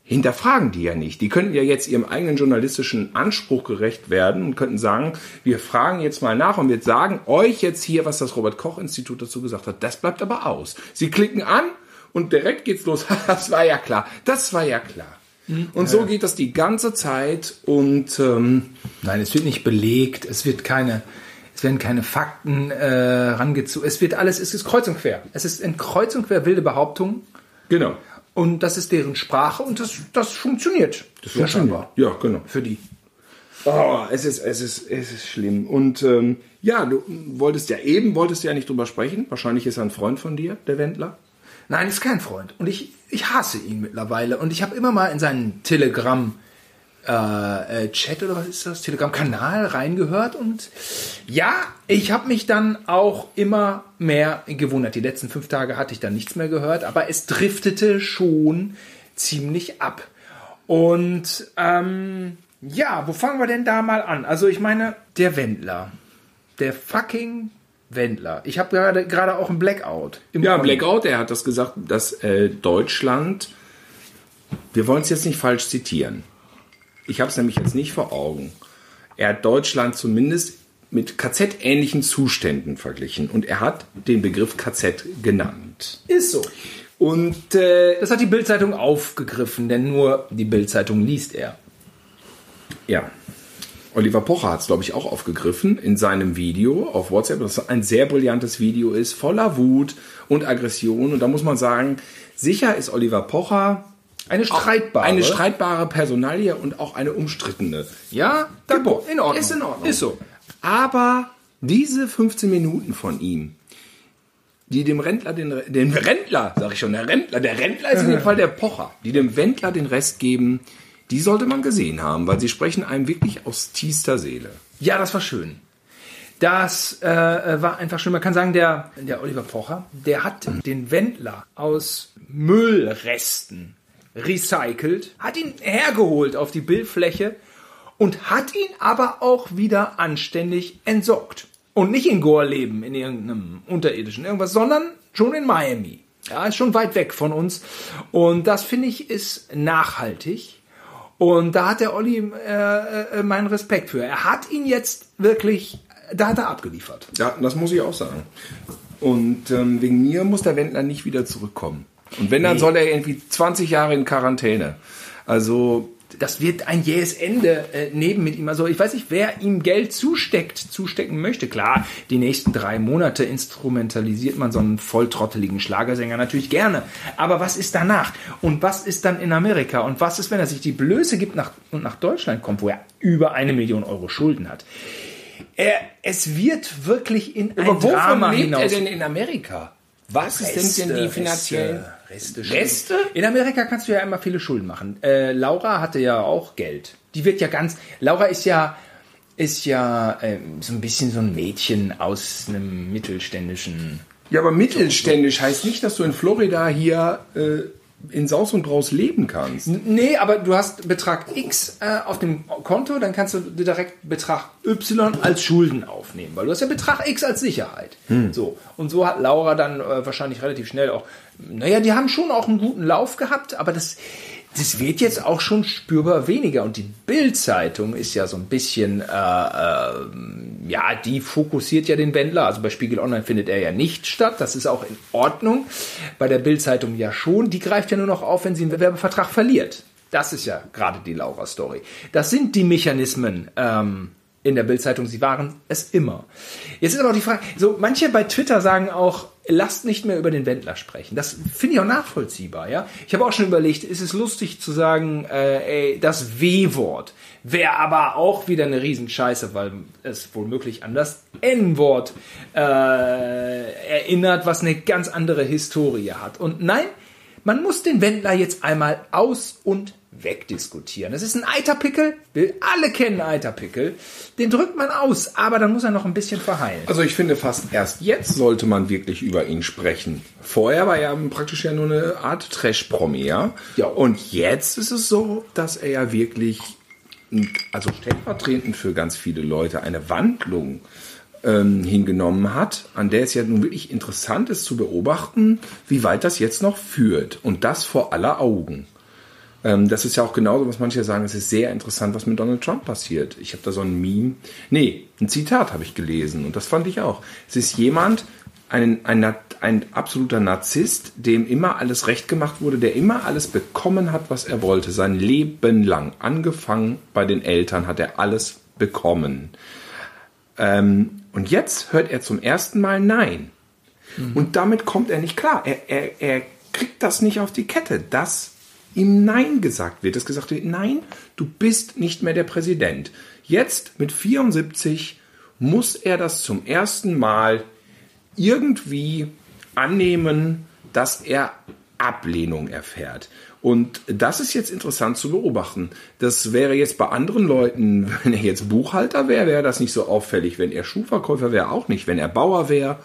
hinterfragen die ja nicht. Die könnten ja jetzt ihrem eigenen journalistischen Anspruch gerecht werden und könnten sagen, wir fragen jetzt mal nach und wir sagen euch jetzt hier, was das Robert Koch Institut dazu gesagt hat. Das bleibt aber aus. Sie klicken an und direkt geht's los. das war ja klar. Das war ja klar. Und so geht das die ganze Zeit und ähm, Nein, es wird nicht belegt, es wird keine, es werden keine Fakten äh, rangezogen. Es wird alles, es ist kreuz und quer. Es ist in kreuz und quer wilde Behauptungen genau. Und das ist deren Sprache und das, das funktioniert. Das Ja, scheinbar. Ja, genau. Für die. Oh, es ist, es ist, es ist schlimm. Und ähm, ja, du wolltest ja eben, wolltest ja nicht drüber sprechen. Wahrscheinlich ist er ein Freund von dir, der Wendler. Nein, ist kein Freund. Und ich, ich hasse ihn mittlerweile. Und ich habe immer mal in seinen Telegram äh, äh, Chat oder was ist das? Telegram-Kanal reingehört. Und ja, ich habe mich dann auch immer mehr gewundert. Die letzten fünf Tage hatte ich dann nichts mehr gehört, aber es driftete schon ziemlich ab. Und ähm, ja, wo fangen wir denn da mal an? Also ich meine, der Wendler. Der fucking Wendler. Ich habe gerade gerade auch einen Blackout. Ja. Blackout, er hat das gesagt, dass äh, Deutschland, wir wollen es jetzt nicht falsch zitieren. Ich habe es nämlich jetzt nicht vor Augen. Er hat Deutschland zumindest mit KZ-ähnlichen Zuständen verglichen und er hat den Begriff KZ genannt. Ist so. Und äh, Das hat die Bildzeitung aufgegriffen, denn nur die Bildzeitung liest er. ja, Oliver Pocher hat es, glaube ich, auch aufgegriffen in seinem Video auf WhatsApp, das ein sehr brillantes Video ist, voller Wut und Aggression. Und da muss man sagen, sicher ist Oliver Pocher Eine streitbare. Eine streitbare Personalie und auch eine umstrittene. Ja, da, Gebot. in Ordnung. Ist in Ordnung. Ist so. Aber diese 15 Minuten von ihm, die dem Rentler den, den Rentler, sag ich schon, der Rentler, der Rentler ist in dem Fall der Pocher, die dem Wendler den Rest geben, die sollte man gesehen haben, weil sie sprechen einem wirklich aus tiefster Seele. Ja, das war schön. Das äh, war einfach schön. Man kann sagen, der, der Oliver Pocher, der hat den Wendler aus Müllresten recycelt, hat ihn hergeholt auf die Bildfläche und hat ihn aber auch wieder anständig entsorgt. Und nicht in Gorleben, in irgendeinem unterirdischen irgendwas, sondern schon in Miami. Ja, ist schon weit weg von uns. Und das finde ich ist nachhaltig. Und da hat der Olli äh, äh, meinen Respekt für. Er hat ihn jetzt wirklich, da hat er abgeliefert. Ja, das muss ich auch sagen. Und ähm, wegen mir muss der Wendler nicht wieder zurückkommen. Und wenn, dann soll er irgendwie 20 Jahre in Quarantäne. Also, Das wird ein jähes Ende äh, neben mit ihm. Also ich weiß nicht, wer ihm Geld zusteckt, zustecken möchte. Klar, die nächsten drei Monate instrumentalisiert man so einen volltrotteligen Schlagersänger natürlich gerne. Aber was ist danach? Und was ist dann in Amerika? Und was ist, wenn er sich die Blöße gibt nach, und nach Deutschland kommt, wo er über eine Million Euro Schulden hat? Er, es wird wirklich in ein aber wovon Drama lebt hinaus. er denn in Amerika? Was ist denn die finanziellen Reste, Reste? Reste? In Amerika kannst du ja immer viele Schulden machen. Äh, Laura hatte ja auch Geld. Die wird ja ganz. Laura ist ja ist ja ähm, so ein bisschen so ein Mädchen aus einem mittelständischen. Ja, aber mittelständisch heißt nicht, dass du in Florida hier äh, in Saus und Braus leben kannst. Nee, aber du hast Betrag X äh, auf dem Konto, dann kannst du direkt Betrag Y als Schulden aufnehmen, weil du hast ja Betrag X als Sicherheit. So. Und so hat Laura dann äh, wahrscheinlich relativ schnell auch, naja, die haben schon auch einen guten Lauf gehabt, aber das, das wird jetzt auch schon spürbar weniger. Und die Bild-Zeitung ist ja so ein bisschen, äh, äh, ja, die fokussiert ja den Wendler. Also bei Spiegel Online findet er ja nicht statt. Das ist auch in Ordnung. Bei der Bild-Zeitung ja schon. Die greift ja nur noch auf, wenn sie einen Werbevertrag verliert. Das ist ja gerade die Laura-Story. Das sind die Mechanismen ähm, in der Bild-Zeitung. Sie waren es immer. Jetzt ist aber auch die Frage, so manche bei Twitter sagen auch, lasst nicht mehr über den Wendler sprechen. Das finde ich auch nachvollziehbar, ja. Ich habe auch schon überlegt, ist es lustig zu sagen, äh, ey, das W-Wort wäre aber auch wieder eine Riesenscheiße, weil es womöglich an das N-Wort äh, erinnert, was eine ganz andere Historie hat. Und nein, man muss den Wendler jetzt einmal aus und wegdiskutieren. Das ist ein Eiterpickel, wir alle kennen Eiterpickel. Den drückt man aus, aber dann muss er noch ein bisschen verheilen. Also ich finde fast erst jetzt sollte man wirklich über ihn sprechen. Vorher war er praktisch ja nur eine Art Trash-Promi, ja? Ja. Und jetzt ist es so, dass er ja wirklich, also stellvertretend für ganz viele Leute, eine Wandlung ähm, hingenommen hat, an der es ja nun wirklich interessant ist zu beobachten, wie weit das jetzt noch führt. Und das vor aller Augen. Ähm, das ist ja auch genauso, was manche sagen, es ist sehr interessant, was mit Donald Trump passiert. Ich habe da so ein Meme, nee, ein Zitat habe ich gelesen und das fand ich auch. Es ist jemand, ein, ein, ein absoluter Narzisst, dem immer alles recht gemacht wurde, der immer alles bekommen hat, was er wollte, sein Leben lang. Angefangen bei den Eltern hat er alles bekommen. Ähm, und jetzt hört er zum ersten Mal Nein. Mhm. Und damit kommt er nicht klar. Er, er, er kriegt das nicht auf die Kette, dass ihm Nein gesagt wird. Dass gesagt wird, nein, du bist nicht mehr der Präsident. Jetzt mit 74 muss er das zum ersten Mal irgendwie annehmen, dass er Ablehnung erfährt. Und das ist jetzt interessant zu beobachten. Das wäre jetzt bei anderen Leuten, wenn er jetzt Buchhalter wäre, wäre das nicht so auffällig. Wenn er Schuhverkäufer wäre, auch nicht. Wenn er Bauer wäre,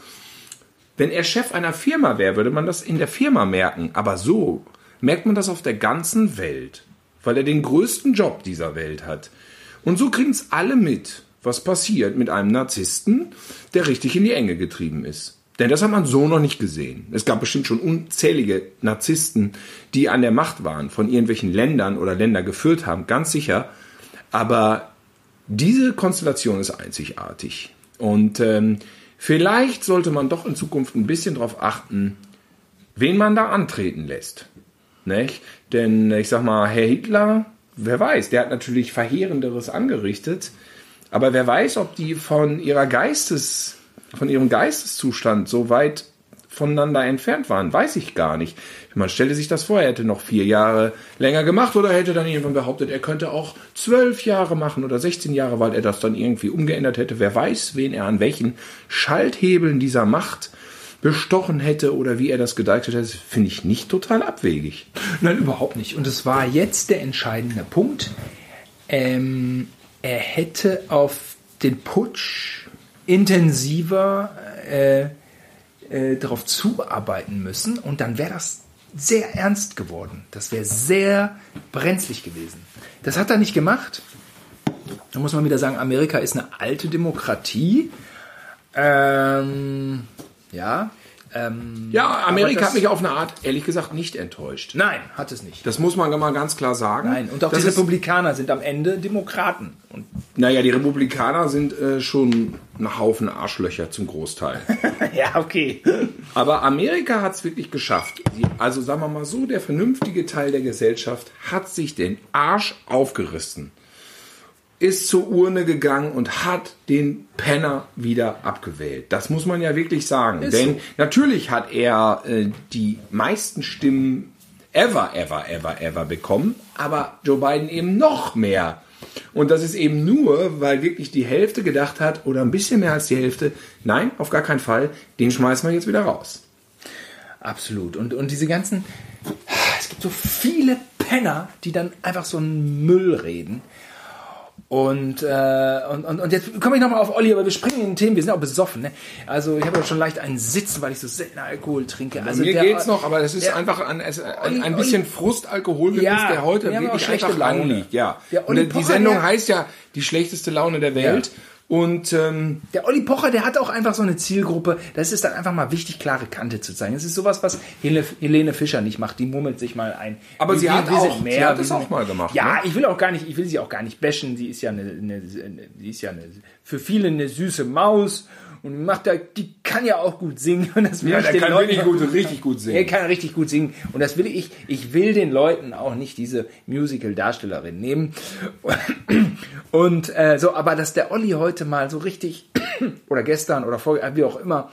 wenn er Chef einer Firma wäre, würde man das in der Firma merken. Aber so merkt man das auf der ganzen Welt, weil er den größten Job dieser Welt hat. Und so kriegen es alle mit, was passiert mit einem Narzissten, der richtig in die Enge getrieben ist. Denn das hat man so noch nicht gesehen. Es gab bestimmt schon unzählige Narzissten, die an der Macht waren, von irgendwelchen Ländern oder Länder geführt haben, ganz sicher. Aber diese Konstellation ist einzigartig. Und ähm, vielleicht sollte man doch in Zukunft ein bisschen darauf achten, wen man da antreten lässt. Nicht? Denn ich sag mal, Herr Hitler, wer weiß, der hat natürlich Verheerenderes angerichtet. Aber wer weiß, ob die von ihrer Geistes von ihrem Geisteszustand so weit voneinander entfernt waren, weiß ich gar nicht. Man stellte sich das vor, er hätte noch vier Jahre länger gemacht oder hätte dann irgendwann behauptet, er könnte auch zwölf Jahre machen oder 16 Jahre, weil er das dann irgendwie umgeändert hätte. Wer weiß, wen er an welchen Schalthebeln dieser Macht bestochen hätte oder wie er das gedeichtet hätte, finde ich nicht total abwegig. Nein, überhaupt nicht. Und es war jetzt der entscheidende Punkt. Ähm, er hätte auf den Putsch intensiver äh, äh, darauf zuarbeiten müssen und dann wäre das sehr ernst geworden. Das wäre sehr brenzlig gewesen. Das hat er nicht gemacht. Da muss man wieder sagen, Amerika ist eine alte Demokratie. Ähm, ja, ähm, ja, Amerika hat mich auf eine Art, ehrlich gesagt, nicht enttäuscht. Nein, hat es nicht. Das muss man mal ganz klar sagen. Nein, und auch das die Republikaner sind am Ende Demokraten. Und naja, die Republikaner sind äh, schon ein Haufen Arschlöcher zum Großteil. ja, okay. Aber Amerika hat es wirklich geschafft. Also sagen wir mal so, der vernünftige Teil der Gesellschaft hat sich den Arsch aufgerissen ist zur Urne gegangen und hat den Penner wieder abgewählt. Das muss man ja wirklich sagen. Ist Denn so. natürlich hat er äh, die meisten Stimmen ever, ever, ever, ever bekommen, aber Joe Biden eben noch mehr. Und das ist eben nur, weil wirklich die Hälfte gedacht hat, oder ein bisschen mehr als die Hälfte, nein, auf gar keinen Fall, den schmeißen wir jetzt wieder raus. Absolut. Und, und diese ganzen, es gibt so viele Penner, die dann einfach so einen Müll reden. Und, äh, und, und, und jetzt komme ich nochmal auf Olli, aber wir springen in den Themen, wir sind auch besoffen. Ne? Also ich habe ja schon leicht einen Sitzen, weil ich so selten Alkohol trinke. Also mir der, geht's noch, aber es ist der, einfach ein, ein, ein, bisschen Frustalkohol, ja, der heute wirklich einfach Laune. anliegt. Ja. Und die Sendung heißt ja die schlechteste Laune der Welt. Ja. Und ähm, der Olli Pocher, der hat auch einfach so eine Zielgruppe. Das ist dann einfach mal wichtig, klare Kante zu zeigen. Das ist sowas, was Helene Fischer nicht macht. Die murmelt sich mal ein. Aber wir, sie hat auch, mehr, sie hat es auch mal gemacht. Ja, ne? ich will auch gar nicht, ich will sie auch gar nicht bashen. Sie ist ja eine, eine, sie ist ja eine, für viele eine süße Maus und macht da, die kann ja auch gut singen. Und das will ja, ich der kann Leuten wirklich gut, richtig gut singen. Er kann richtig gut singen. Und das will ich, ich will den Leuten auch nicht diese Musical-Darstellerin nehmen. Und äh, so, aber dass der Olli heute mal so richtig, oder gestern oder vor, wie auch immer,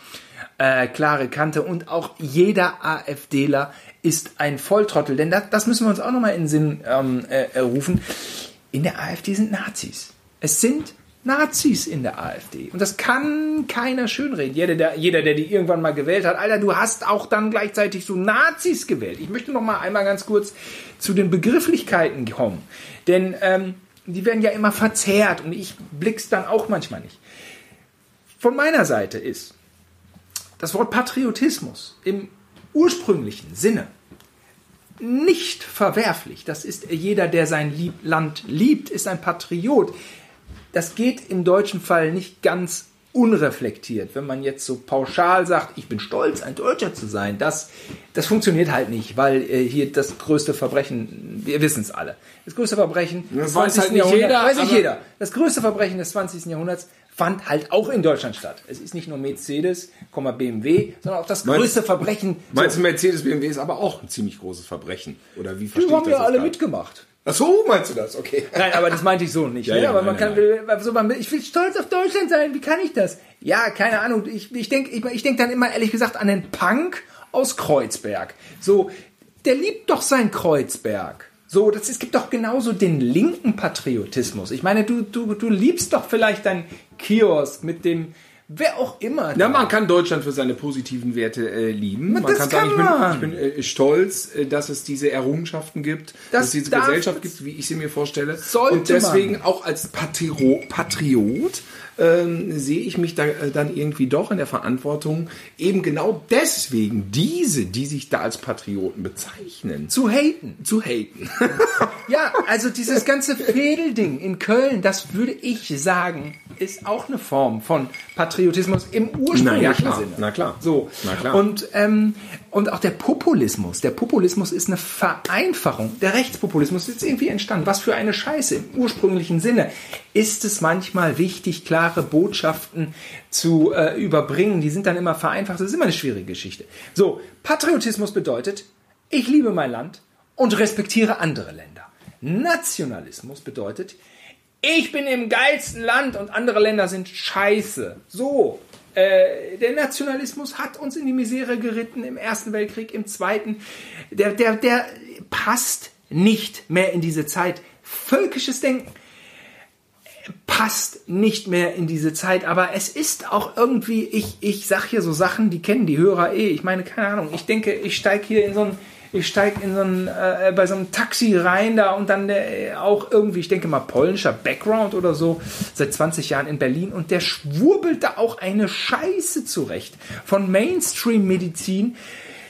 äh, klare Kante und auch jeder AfDler ist ein Volltrottel. Denn das, das müssen wir uns auch nochmal in den Sinn ähm, äh, rufen. In der AfD sind Nazis. Es sind Nazis in der AfD. Und das kann keiner schönreden. Jeder der, jeder, der die irgendwann mal gewählt hat, Alter, du hast auch dann gleichzeitig so Nazis gewählt. Ich möchte noch mal einmal ganz kurz zu den Begrifflichkeiten kommen. Denn ähm, die werden ja immer verzerrt und ich blick's dann auch manchmal nicht. Von meiner Seite ist das Wort Patriotismus im ursprünglichen Sinne nicht verwerflich. Das ist jeder, der sein Land liebt, ist ein Patriot. Das geht im deutschen Fall nicht ganz unreflektiert. Wenn man jetzt so pauschal sagt, ich bin stolz, ein Deutscher zu sein, das, das funktioniert halt nicht, weil äh, hier das größte Verbrechen, wir wissen es alle, das größte Verbrechen Das des weiß 20. halt Jahrhunderts, weiß nicht jeder. Das größte Verbrechen des 20. Jahrhunderts fand halt auch in Deutschland statt. Es ist nicht nur Mercedes, BMW, sondern auch das Meinst- größte Verbrechen. Meinst du, Mercedes BMW ist aber auch ein ziemlich großes Verbrechen? Oder wie Die verstehe ich haben das ja alle gerade? mitgemacht. Ach so, meinst du das? Okay. Nein, aber das meinte ich so nicht. Ja, ne? ja, aber nein, man nein, kann, will, so, man, ich will stolz auf Deutschland sein. Wie kann ich das? Ja, keine Ahnung. Ich, ich denke ich, ich denk dann immer ehrlich gesagt an den Punk aus Kreuzberg. So, der liebt doch sein Kreuzberg. So, das, es gibt doch genauso den linken Patriotismus. Ich meine, du, du, du liebst doch vielleicht dein Kiosk mit dem, wer auch immer. Ja, da. man kann Deutschland für seine positiven Werte äh, lieben. Man das kann sagen, ich bin, kann ich bin äh, stolz, äh, dass es diese Errungenschaften gibt, Das dass es diese Gesellschaft gibt, wie ich sie mir vorstelle. Sollte Und deswegen man. auch als Patrio Patriot ähm, sehe ich mich da äh, dann irgendwie doch in der Verantwortung, eben genau deswegen diese, die sich da als Patrioten bezeichnen, zu, haten. zu haten. Ja, also dieses ganze Fädelding in Köln, das würde ich sagen, ist auch eine Form von Patriotismus im ursprünglichen Na ja, klar. Sinne. Na klar. So. Na klar. Und, ähm, und auch der Populismus. Der Populismus ist eine Vereinfachung. Der Rechtspopulismus ist irgendwie entstanden. Was für eine Scheiße. Im ursprünglichen Sinne ist es manchmal wichtig, klare Botschaften zu äh, überbringen. Die sind dann immer vereinfacht. Das ist immer eine schwierige Geschichte. So, Patriotismus bedeutet, ich liebe mein Land und respektiere andere Länder. Nationalismus bedeutet, ich bin im geilsten Land und andere Länder sind scheiße. So. Äh, der Nationalismus hat uns in die Misere geritten im Ersten Weltkrieg, im Zweiten. Der, der, der passt nicht mehr in diese Zeit. Völkisches Denken passt nicht mehr in diese Zeit, aber es ist auch irgendwie, ich, ich sag hier so Sachen, die kennen die Hörer eh. Ich meine, keine Ahnung, ich denke, ich steig hier in so ein, ich steig in so ein, äh, bei so einem Taxi rein da und dann äh, auch irgendwie, ich denke mal, polnischer Background oder so, seit 20 Jahren in Berlin und der schwurbelt da auch eine Scheiße zurecht von Mainstream-Medizin.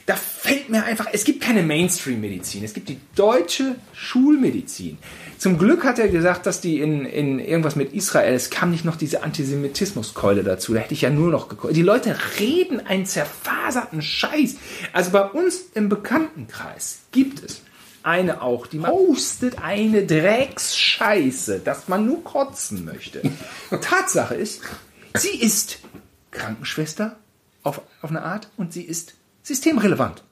Da fällt mir einfach, es gibt keine Mainstream-Medizin, es gibt die deutsche Schulmedizin. Zum Glück hat er gesagt, dass die in, in irgendwas mit Israel, es kam nicht noch diese Antisemitismuskeule dazu, da hätte ich ja nur noch gekeult. Die Leute reden einen zerfaserten Scheiß. Also bei uns im Bekanntenkreis gibt es eine auch, die postet eine Drecksscheiße, dass man nur kotzen möchte. Tatsache ist, sie ist Krankenschwester auf, auf eine Art und sie ist systemrelevant.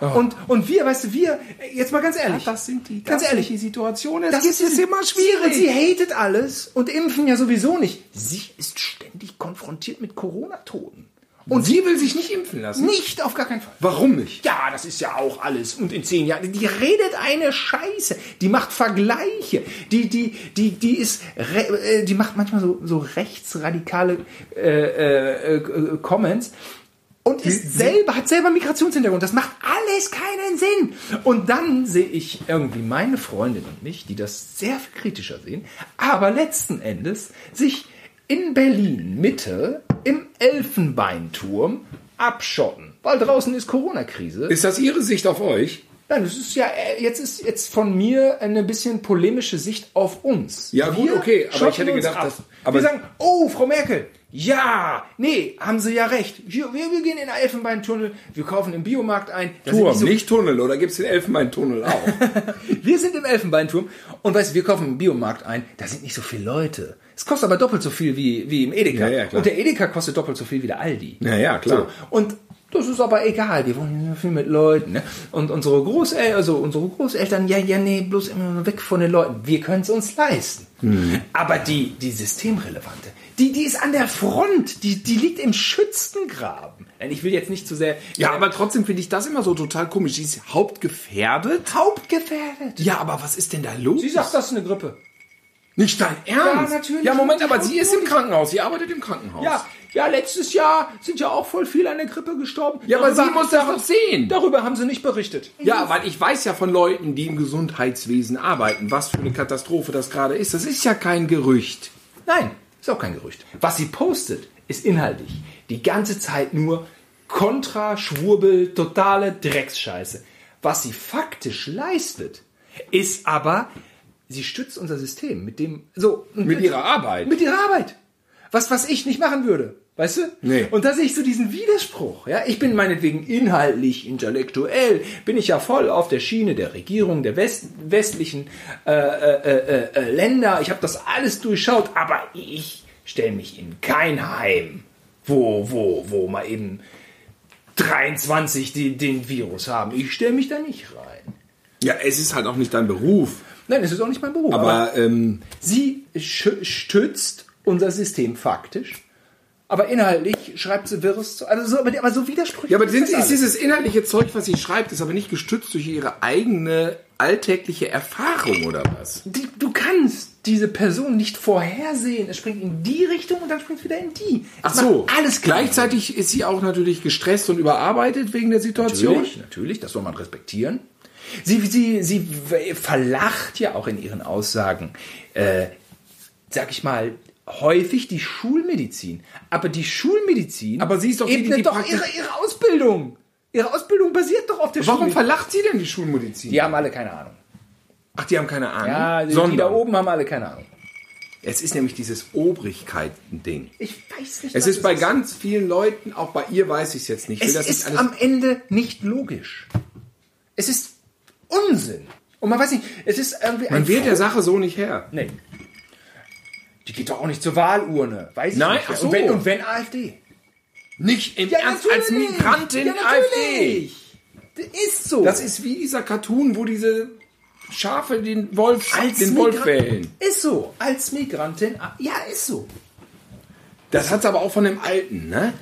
Und, und wir, weißt du, wir, jetzt mal ganz ehrlich. das sind die- ganz ehrlich. die Situationen. Das ist immer schwierig. Und sie hatet alles und impfen ja sowieso nicht. Sie ist ständig konfrontiert mit Corona-Toten. Und sie will sich nicht impfen lassen. Nicht, auf gar keinen Fall. Warum nicht? Ja, das ist ja auch alles. Und in zehn Jahren, die redet eine Scheiße. Die macht Vergleiche. Die, die, die, die ist, äh, die macht manchmal so, so rechtsradikale äh, äh, äh, Comments. Und ist selber, hat selber Migrationshintergrund. Das macht alles keinen Sinn. Und dann sehe ich irgendwie meine Freundin und mich, die das sehr viel kritischer sehen, aber letzten Endes sich in Berlin Mitte im Elfenbeinturm abschotten. Weil draußen ist Corona-Krise. Ist das Ihre Sicht auf euch? Nein, das ist ja, äh, jetzt ist jetzt von mir eine bisschen polemische Sicht auf uns. Ja, gut, okay, aber ich hätte gedacht, dass- aber- wir sagen, oh, Frau Merkel, ja, nee, haben Sie ja recht. Wir, wir, wir gehen in den Elfenbeintunnel, wir kaufen im Biomarkt ein. Turm, nicht so- nicht Tunnel. Oder gibt es den Elfenbeintunnel auch? wir sind im Elfenbeinturm und weißt du, wir kaufen im Biomarkt ein, da sind nicht so viele Leute. Es kostet aber doppelt so viel wie, wie im Edeka. Ja, ja, klar. und der Edeka kostet doppelt so viel wie der Aldi. Ja, ja, klar. So. Und Das ist aber egal, wir wollen viel mit Leuten. Ne? Und unsere Großeltern, also unsere Großeltern, ja, ja, nee, bloß immer weg von den Leuten. Wir können es uns leisten. Mhm. Aber die, die systemrelevante, die, die ist an der Front, die, die liegt im Schützengraben. Ich will jetzt nicht zu sehr. Ja, aber trotzdem finde ich das immer so total komisch. Sie ist hauptgefährdet. Hauptgefährdet. Ja, aber was ist denn da los? Sie sagt, das ist eine Grippe. nicht dein Ernst? Ja, natürlich. Ja, Moment, aber Die sie ist im Krankenhaus. Sie arbeitet im Krankenhaus. Ja, ja, letztes Jahr sind ja auch voll viele an der Grippe gestorben. Ja, aber Darüber- sie muss das doch sehen. Darüber haben sie nicht berichtet. Ja, weil ich weiß ja von Leuten, die im Gesundheitswesen arbeiten, was für eine Katastrophe das gerade ist. Das ist ja kein Gerücht. Nein, ist auch kein Gerücht. Was sie postet, ist inhaltlich die ganze Zeit nur Kontra, Schwurbel, totale Drecksscheiße. Was sie faktisch leistet, ist aber, sie stützt unser System mit dem, so. Mit ihrer Arbeit. Mit ihrer Arbeit. Was, was ich nicht machen würde. Weißt du? Nee. Und da sehe ich so diesen Widerspruch. Ja, ich bin meinetwegen inhaltlich, intellektuell, bin ich ja voll auf der Schiene der Regierung, der West, westlichen äh, äh, äh, äh, Länder. Ich habe das alles durchschaut, aber ich stelle mich in kein Heim, wo, wo, wo mal eben 23 die, den Virus haben. Ich stelle mich da nicht rein. Ja, es ist halt auch nicht dein Beruf. Nein, es ist auch nicht mein Beruf. Aber ähm, Sie stützt unser System faktisch, aber inhaltlich schreibt sie Wirres. Also so, aber, aber so widersprüchlich. Ja, aber sind, ist dieses inhaltliche Zeug, was sie schreibt, ist aber nicht gestützt durch ihre eigene alltägliche Erfahrung oder was? Die, du kannst diese Person nicht vorhersehen. Es springt in die Richtung und dann springt es wieder in die. Es Ach so, alles klar. Gleichzeitig ist sie auch natürlich gestresst und überarbeitet wegen der Situation. Natürlich, natürlich, das soll man respektieren. Sie, sie, sie verlacht ja auch in ihren Aussagen, äh, sag ich mal, häufig die Schulmedizin. Aber die Schulmedizin Aber sie ist doch die, die doch ihre, ihre Ausbildung. Ihre Ausbildung basiert doch auf der Warum Schulmedizin. verlacht sie denn die Schulmedizin? Die haben alle keine Ahnung. Ach, die haben keine Ahnung. Ja, die, die da oben haben alle keine Ahnung. es ist nämlich dieses Obrigkeiten-Ding. Ich weiß nicht. Es ist bei ganz vielen Leuten, auch bei ihr weiß ich es jetzt nicht. Ich Es ist nicht am Ende nicht logisch. Es ist Unsinn. Und man weiß nicht, es ist irgendwie man ein wird der Sache so nicht her. Nee. Die geht doch auch nicht zur Wahlurne. Weiß ich Nein, nicht. so. und, wenn, und wenn AfD? Nicht im Ernst als. Migrantin ja, AfD. Das ist so. Das ist wie dieser Cartoon, wo diese Schafe den Wolf, als den Wolf wählen. Ist so. Als Migrantin. Ja, ist so. Das hat's aber auch von dem Alten, ne?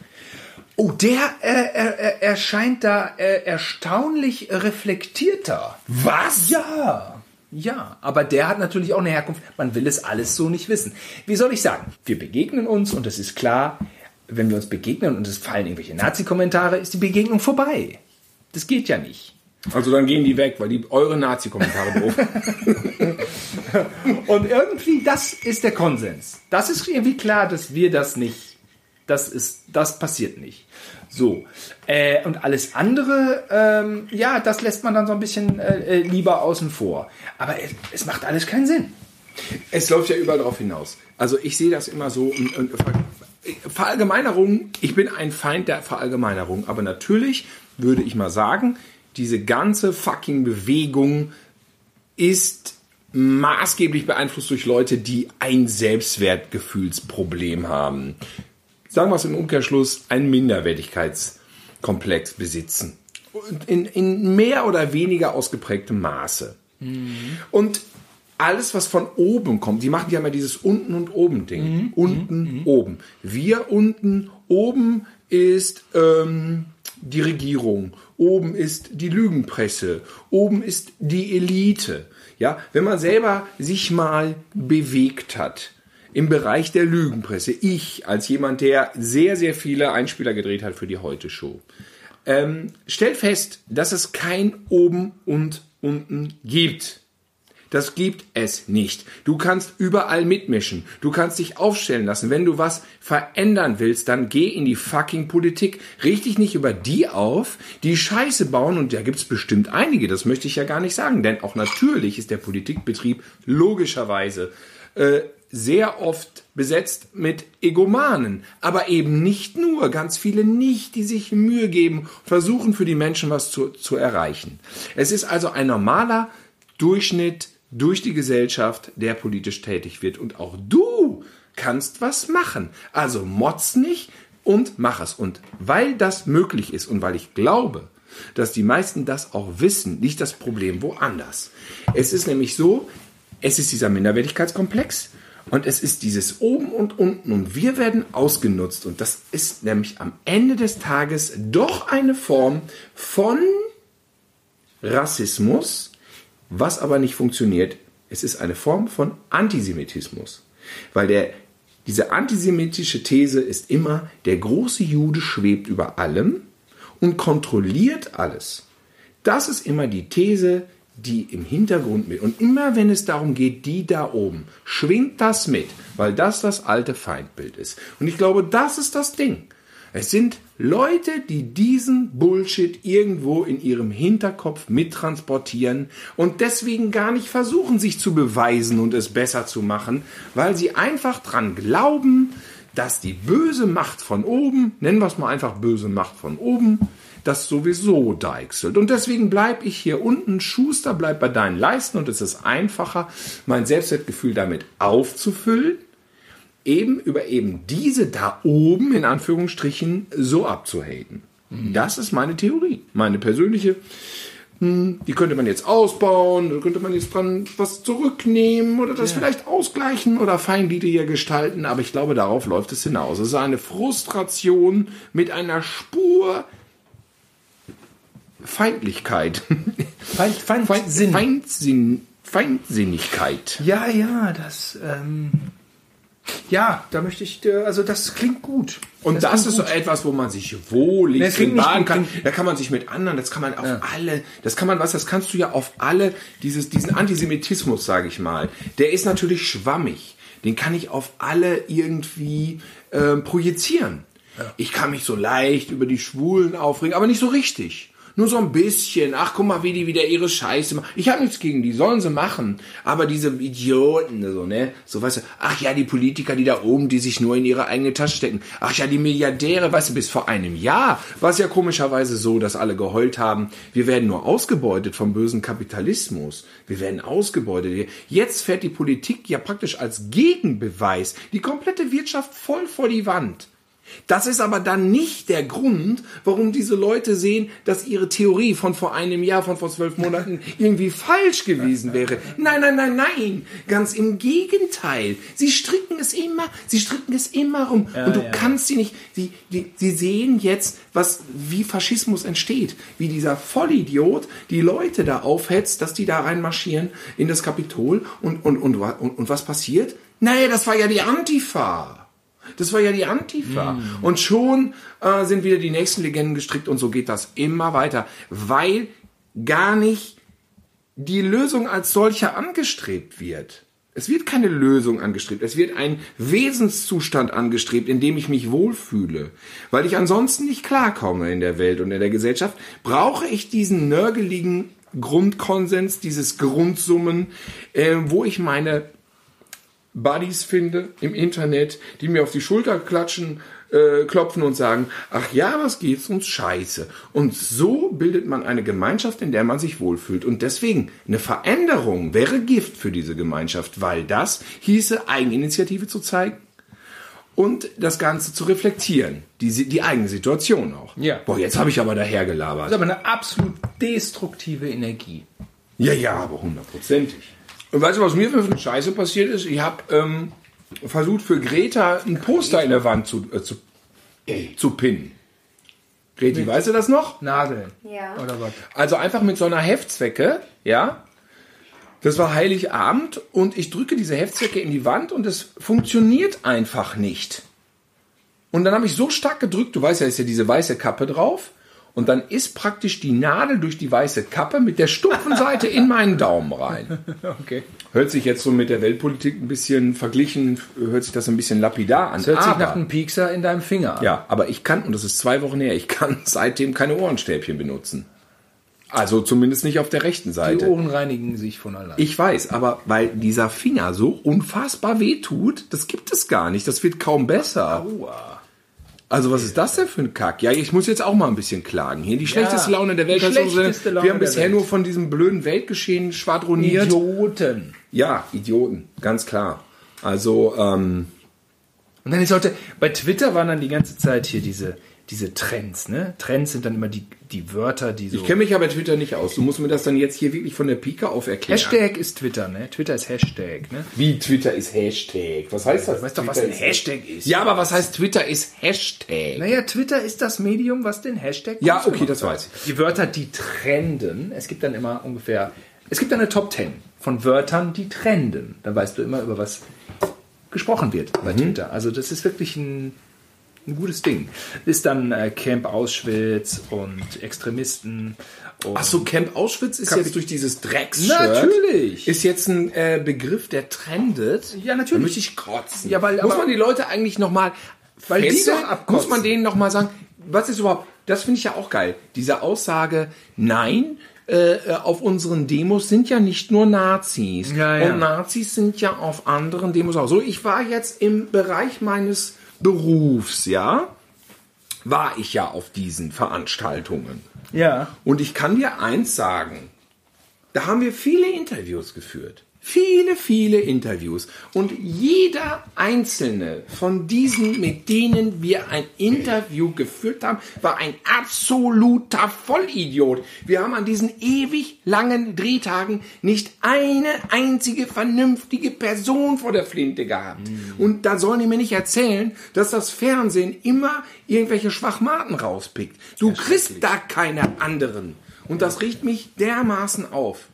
Oh, der äh, er, er, erscheint da äh, erstaunlich reflektierter. Was? Ja. Ja, aber der hat natürlich auch eine Herkunft. Man will es alles so nicht wissen. Wie soll ich sagen? Wir begegnen uns und es ist klar, wenn wir uns begegnen und es fallen irgendwelche Nazi-Kommentare, ist die Begegnung vorbei. Das geht ja nicht. Also dann gehen die weg, weil die eure Nazi-Kommentare doof. Und irgendwie, das ist der Konsens. Das ist irgendwie klar, dass wir das nicht, das ist, das passiert nicht. So. Äh, und alles andere, ähm, ja, das lässt man dann so ein bisschen äh, äh, lieber außen vor. Aber es, es macht alles keinen Sinn. Es läuft ja überall darauf hinaus. Also ich sehe das immer so. Und, und Ver- Verallgemeinerung, ich bin ein Feind der Verallgemeinerung, aber natürlich würde ich mal sagen, diese ganze fucking Bewegung ist maßgeblich beeinflusst durch Leute, die ein Selbstwertgefühlsproblem haben. Sagen wir es im Umkehrschluss, einen Minderwertigkeitskomplex besitzen. In, in mehr oder weniger ausgeprägtem Maße. Und alles, was von oben kommt, die machen ja immer dieses unten und oben Ding. Unten, oben. Wir unten, oben ist ähm, die Regierung, oben ist die Lügenpresse, oben ist die Elite. Ja, wenn man selber sich mal bewegt hat im Bereich der Lügenpresse, ich als jemand, der sehr, sehr viele Einspieler gedreht hat für die Heute Show, ähm, stellt fest, dass es kein oben und unten gibt. Das gibt es nicht. Du kannst überall mitmischen. Du kannst dich aufstellen lassen. Wenn du was verändern willst, dann geh in die fucking Politik. Richt dich nicht über die auf, die Scheiße bauen. Und da gibt's bestimmt einige. Das möchte ich ja gar nicht sagen. Denn auch natürlich ist der Politikbetrieb logischerweise äh, sehr oft besetzt mit Egomanen. Aber eben nicht nur. Ganz viele nicht, die sich Mühe geben, versuchen für die Menschen was zu, zu erreichen. Es ist also ein normaler Durchschnitt durch die Gesellschaft, der politisch tätig wird. Und auch du kannst was machen. Also motz nicht, und mach es. Und weil das möglich ist und weil ich glaube, dass die meisten das auch wissen, liegt das Problem woanders. Es ist nämlich so, es ist dieser Minderwertigkeitskomplex und es ist dieses oben und unten und wir werden ausgenutzt und das ist nämlich am Ende des Tages doch eine Form von Rassismus, was aber nicht funktioniert. Es ist eine Form von Antisemitismus, weil der diese antisemitische These ist immer, der große Jude schwebt über allem und kontrolliert alles. Das ist immer die These, die im Hintergrund mit. Und immer wenn es darum geht, die da oben, schwingt das mit, weil das das alte Feindbild ist. Und ich glaube, das ist das Ding. Es sind Leute, die diesen Bullshit irgendwo in ihrem Hinterkopf mittransportieren und deswegen gar nicht versuchen, sich zu beweisen und es besser zu machen, weil sie einfach dran glauben, dass die böse Macht von oben, nennen wir es mal einfach böse Macht von oben, das sowieso deichselt. Und deswegen bleibe ich hier unten, Schuster, bleib bei deinen Leisten und es ist einfacher, mein Selbstwertgefühl damit aufzufüllen, eben über eben diese da oben in Anführungsstrichen so abzuhaten. Mhm. Das ist meine Theorie, meine persönliche. Hm, die könnte man jetzt ausbauen, da könnte man jetzt dran was zurücknehmen oder das ja. vielleicht ausgleichen oder feingliedriger gestalten, aber ich glaube, darauf läuft es hinaus. Es ist eine Frustration mit einer Spur Feindlichkeit. Feind, Feind, Feindsinn. Feindsinn, Feindsinnigkeit. Ja, ja, das. Ähm, ja, da möchte ich, äh, also das klingt gut. Und das, das ist gut. so etwas, wo man sich wohlig nee, baden kann. Da kann man sich mit anderen, das kann man auf ja. alle, das kann man, was, das kannst du ja auf alle, dieses, diesen Antisemitismus, sage ich mal, der ist natürlich schwammig. Den kann ich auf alle irgendwie äh, projizieren. Ja. Ich kann mich so leicht über die Schwulen aufregen, aber nicht so richtig. Nur so ein bisschen. Ach, guck mal, wie die wieder ihre Scheiße machen. Ich habe nichts gegen die, sollen sie machen. Aber diese Idioten, so, ne? So, weißt du, ach ja, die Politiker, die da oben, die sich nur in ihre eigene Tasche stecken. Ach ja, die Milliardäre, weißt du, bis vor einem Jahr war es ja komischerweise so, dass alle geheult haben, wir werden nur ausgebeutet vom bösen Kapitalismus. Wir werden ausgebeutet. Jetzt fährt die Politik ja praktisch als Gegenbeweis die komplette Wirtschaft voll vor die Wand. Das ist aber dann nicht der Grund, warum diese Leute sehen, dass ihre Theorie von vor einem Jahr, von vor zwölf Monaten irgendwie falsch gewesen wäre. Nein, nein, nein, nein. Ganz im Gegenteil. Sie stricken es immer, sie stricken es immer rum. Ja, und du ja. kannst sie nicht, sie, die, sie sehen jetzt, was, wie Faschismus entsteht. Wie dieser Vollidiot die Leute da aufhetzt, dass die da reinmarschieren in das Kapitol und, und, und, und, und was passiert? Nee, das war ja die Antifa. Das war ja die Antifa. Mm. Und schon äh, sind wieder die nächsten Legenden gestrickt und so geht das immer weiter, weil gar nicht die Lösung als solcher angestrebt wird. Es wird keine Lösung angestrebt. Es wird ein Wesenszustand angestrebt, in dem ich mich wohlfühle. Weil ich ansonsten nicht klarkomme in der Welt und in der Gesellschaft, brauche ich diesen nörgeligen Grundkonsens, dieses Grundsummen, äh, wo ich meine Buddies finde im Internet, die mir auf die Schulter klatschen, äh, klopfen und sagen, ach ja, was geht's uns scheiße. Und so bildet man eine Gemeinschaft, in der man sich wohlfühlt. Und deswegen, eine Veränderung wäre Gift für diese Gemeinschaft, weil das hieße, Eigeninitiative zu zeigen und das Ganze zu reflektieren. Die, die eigene Situation auch. Ja. Boah, jetzt habe ich aber dahergelabert. Das ist aber eine absolut destruktive Energie. Ja, ja, aber hundertprozentig. Und weißt du, was mir für eine Scheiße passiert ist? Ich habe ähm, versucht für Greta ein Poster in der Wand zu, äh, zu, zu pinnen. Greti, mit weißt du das noch? Nadeln. Ja. Oder was? Also einfach mit so einer Heftzwecke, ja. Das war Heiligabend und ich drücke diese Heftzwecke in die Wand und es funktioniert einfach nicht. Und dann habe ich so stark gedrückt, du weißt ja, ist ja diese weiße Kappe drauf. Und dann ist praktisch die Nadel durch die weiße Kappe mit der stumpfen Seite in meinen Daumen rein. Okay. Hört sich jetzt so mit der Weltpolitik ein bisschen verglichen, hört sich das ein bisschen lapidar an. Das hört aber, sich nach einem Piekser in deinem Finger an. Ja, aber ich kann, und das ist zwei Wochen her, ich kann seitdem keine Ohrenstäbchen benutzen. Also zumindest nicht auf der rechten Seite. Die Ohren reinigen sich von allein. Ich weiß, aber weil dieser Finger so unfassbar weh tut, das gibt es gar nicht. Das wird kaum besser. Aua. Also was ist das denn für ein Kack? Ja, ich muss jetzt auch mal ein bisschen klagen. Hier die schlechteste ja, Laune der Welt. Die schlechteste Laune Wir haben bisher nur von diesem blöden Weltgeschehen schwadroniert. Idioten. Ja, Idioten, ganz klar. Also ähm, Und dann sollte, bei Twitter waren dann die ganze Zeit hier diese, diese Trends, ne? Trends sind dann immer die, die Wörter, die so. Ich kenne mich aber Twitter nicht aus. Du musst mir das dann jetzt hier wirklich von der Pika auf erklären. Hashtag ist Twitter, ne? Twitter ist Hashtag, ne? Wie Twitter ist Hashtag? Was heißt das? Du weißt doch, was Twitter ein Hashtag ist. Ja, aber was heißt Twitter ist Hashtag? Naja, Twitter ist das Medium, was den Hashtag Ja, okay, das weiß ich. Die Wörter, die trenden. Es gibt dann immer ungefähr, es gibt dann eine Top 10 von Wörtern, die trenden. Dann weißt du immer, über was gesprochen wird bei Mhm. Twitter. Also das ist wirklich ein, ein gutes Ding. Ist dann äh, Camp Auschwitz und Extremisten. Und Ach so, Camp Auschwitz ist jetzt durch dieses Drecks Natürlich. Ist jetzt ein äh, Begriff, der trendet. Ja, natürlich. Da möchte ich kotzen. Ja, weil- muss aber- man die Leute eigentlich noch mal Weil die doch abkotzen. Muss man denen noch mal sagen, was ist überhaupt, das finde ich ja auch geil. Diese Aussage, nein, äh, äh, auf unseren Demos sind ja nicht nur Nazis. Ja, ja. Und Nazis sind ja auf anderen Demos auch. So, ich war jetzt im Bereich meines Berufs, ja, war ich ja auf diesen Veranstaltungen. ja. Und ich kann dir eins sagen. Da haben wir viele Interviews geführt. Viele, viele Interviews. Und jeder einzelne von diesen, mit denen wir ein Interview geführt haben, war ein absoluter Vollidiot. Wir haben an diesen ewig langen Drehtagen nicht eine einzige vernünftige Person vor der Flinte gehabt. Und da sollen die mir nicht erzählen, dass das Fernsehen immer irgendwelche Schwachmaten rauspickt. Du kriegst da keine anderen. Und das riecht mich dermaßen auf.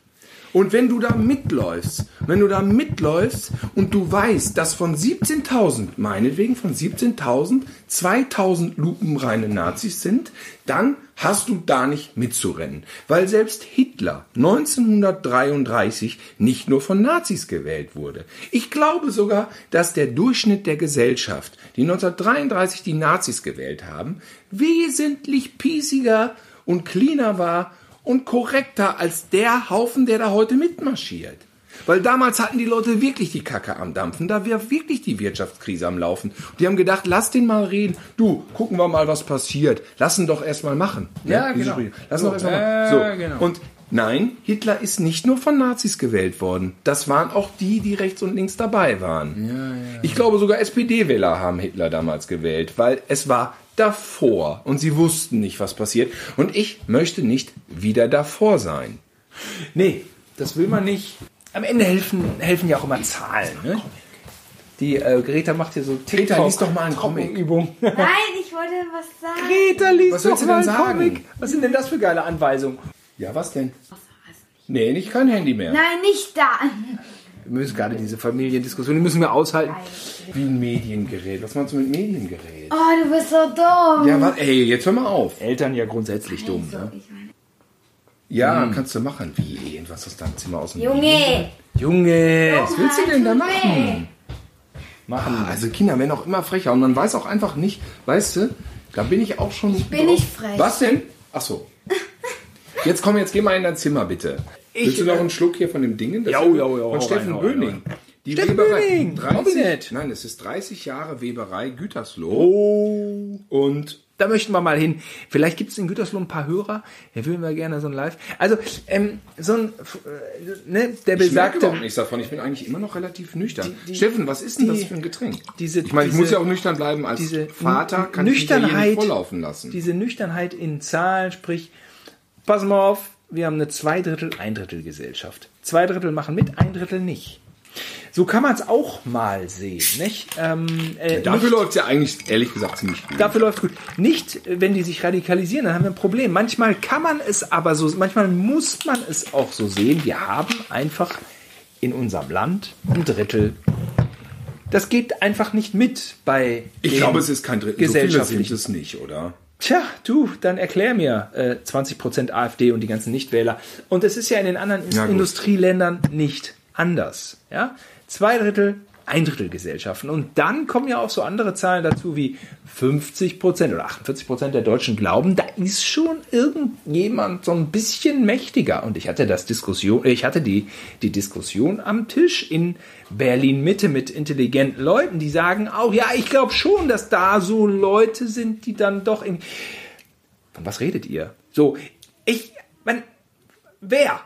Und wenn du da mitläufst, wenn du da mitläufst und du weißt, dass von 17.000, meinetwegen von 17.000, 2.000 lupenreine Nazis sind, dann hast du da nicht mitzurennen. Weil selbst Hitler 1933 nicht nur von Nazis gewählt wurde. Ich glaube sogar, dass der Durchschnitt der Gesellschaft, die 1933 die Nazis gewählt haben, wesentlich piesiger und cleaner war und korrekter als der Haufen, der da heute mitmarschiert. Weil damals hatten die Leute wirklich die Kacke am Dampfen, da wäre wirklich die Wirtschaftskrise am Laufen. Die haben gedacht, lass den mal reden. Du, gucken wir mal, was passiert. Lass ihn doch erstmal machen. Ja, Diese genau. Lass So, doch erstmal äh, machen. So. genau. Und nein, Hitler ist nicht nur von Nazis gewählt worden. Das waren auch die, die rechts und links dabei waren. Ich glaube, sogar SPD-Wähler haben Hitler damals gewählt, weil es war davor und sie wussten nicht, was passiert. Und ich möchte nicht wieder davor sein. Nee, das will man nicht. Am Ende helfen, helfen ja auch immer Zahlen. Ne? Die äh, Greta macht hier so Greta, lies doch mal einen Comic. Übung. Nein, ich wollte was sagen. Greta, liest Was doch willst du mal denn einen sagen? Comic. Was sind denn das für geile Anweisungen? Ja, was denn? Nee, nicht kein Handy mehr. Nein, nicht da. Wir müssen gerade diese Familiendiskussion, die müssen wir aushalten. Wie ein Mediengerät. Was meinst du mit Mediengerät? Oh, du bist so dumm. Ja, was? Ey, jetzt hör mal auf. Eltern ja grundsätzlich dumm. Ne? Ja, kannst du machen. Wie? ey, Was aus deinem Zimmer aus dem Junge. Junge, Was willst du denn da machen? machen. Ah, Also Kinder werden auch immer frecher und man weiß auch einfach nicht, weißt du, da bin ich auch schon. Ich bin nicht frech. Was denn? Ach so. Jetzt komm, jetzt geh mal in dein Zimmer bitte. Willst du noch einen Schluck hier von dem Dingen? Das Ja, ja, ja, hau Von Steffen rein, hau Böning. Die Steffen Böning, 30, Robinett. Nein, es ist 30 Jahre Weberei Gütersloh. Oh. Und Da möchten wir mal hin. Vielleicht gibt es in Gütersloh ein paar Hörer. Da würden wir gerne so ein Live. Also, ähm, so ein, äh, ne, der ich merke besagte, überhaupt nichts davon. Ich bin eigentlich immer noch relativ nüchtern. Steffen, was ist denn die- das für ein Getränk? diese, Ich meine, ich muss ja auch nüchtern bleiben. Als diese Vater kann ich mich ja hier Nüchternheit, nicht volllaufen lassen. diese Nüchternheit in Zahlen, sprich, pass mal auf, wir haben eine Zweidrittel, Eindrittel Gesellschaft. Zwei Drittel machen mit, ein Drittel nicht. So kann man es auch mal sehen, nicht? Ähm, äh, Dafür läuft es ja eigentlich, ehrlich gesagt, ziemlich gut. dafür läuft gut. Nicht, wenn die sich radikalisieren, dann haben wir ein Problem. Manchmal kann man es aber so, manchmal muss man es auch so sehen. Wir haben einfach in unserem Land ein Drittel. Das geht einfach nicht mit bei Ich glaube, es ist kein Drittel. So viele sind es nicht, oder? Tja, du, dann erklär mir äh, 20% AfD und die ganzen Nichtwähler. Und es ist ja in den anderen Ja. Industrieländern nicht anders. Ja? Zwei Drittel, ein Drittel Gesellschaften. Und dann kommen ja auch so andere Zahlen dazu wie 50% oder 48% der Deutschen glauben, da ist schon irgendjemand so ein bisschen mächtiger. Und ich hatte das Diskussion, ich hatte die, die Diskussion am Tisch in Berlin Mitte mit intelligenten Leuten, die sagen auch, ja, ich glaube schon, dass da so Leute sind, die dann doch in. Von was redet ihr? So, ich, man, wer?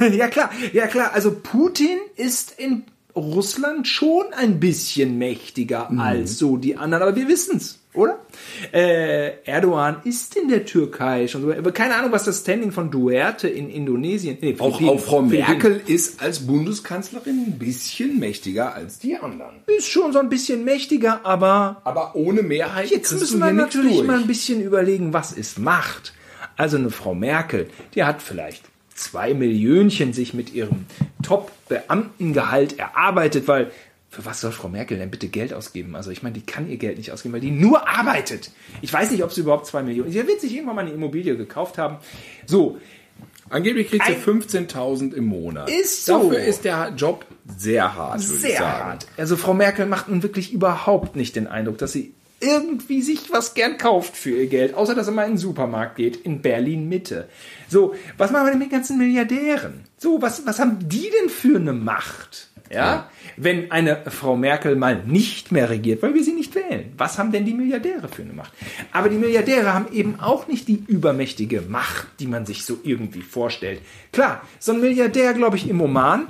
ja klar, ja klar. Also Putin ist in Russland schon ein bisschen mächtiger Mhm. als so die anderen, aber wir wissen's, oder? Äh, Erdogan ist in der Türkei schon so, aber keine Ahnung, was das Standing von Duerte in Indonesien, nee, Auch, auch Frau Merkel ist als Bundeskanzlerin ein bisschen mächtiger als die anderen. ist schon so ein bisschen mächtiger, aber Aber ohne Mehrheit Jetzt müssen wir natürlich mal ein bisschen überlegen, was ist Macht. Also eine Frau Merkel, die hat vielleicht zwei Millionchen sich mit ihrem Top-Beamtengehalt erarbeitet, weil für was soll Frau Merkel denn bitte Geld ausgeben? Also ich meine, die kann ihr Geld nicht ausgeben, weil die nur arbeitet. Ich weiß nicht, ob sie überhaupt zwei Millionen. Sie wird sich irgendwann mal eine Immobilie gekauft haben. So, Angeblich kriegt sie Ein- 15.000 im Monat. Ist so. Dafür ist der Job sehr hart, würde ich sehr sagen. hart. Also Frau Merkel macht nun wirklich überhaupt nicht den Eindruck, dass sie irgendwie sich was gern kauft für ihr Geld, außer dass sie mal in den Supermarkt geht in Berlin Mitte. So, was machen wir denn mit den ganzen Milliardären? So, was, was haben die denn für eine Macht? Ja? Wenn eine Frau Merkel mal nicht mehr regiert, weil wir sie nicht wählen. Was haben denn die Milliardäre für eine Macht? Aber die Milliardäre haben eben auch nicht die übermächtige Macht, die man sich so irgendwie vorstellt. Klar, so ein Milliardär, glaube ich, im Oman,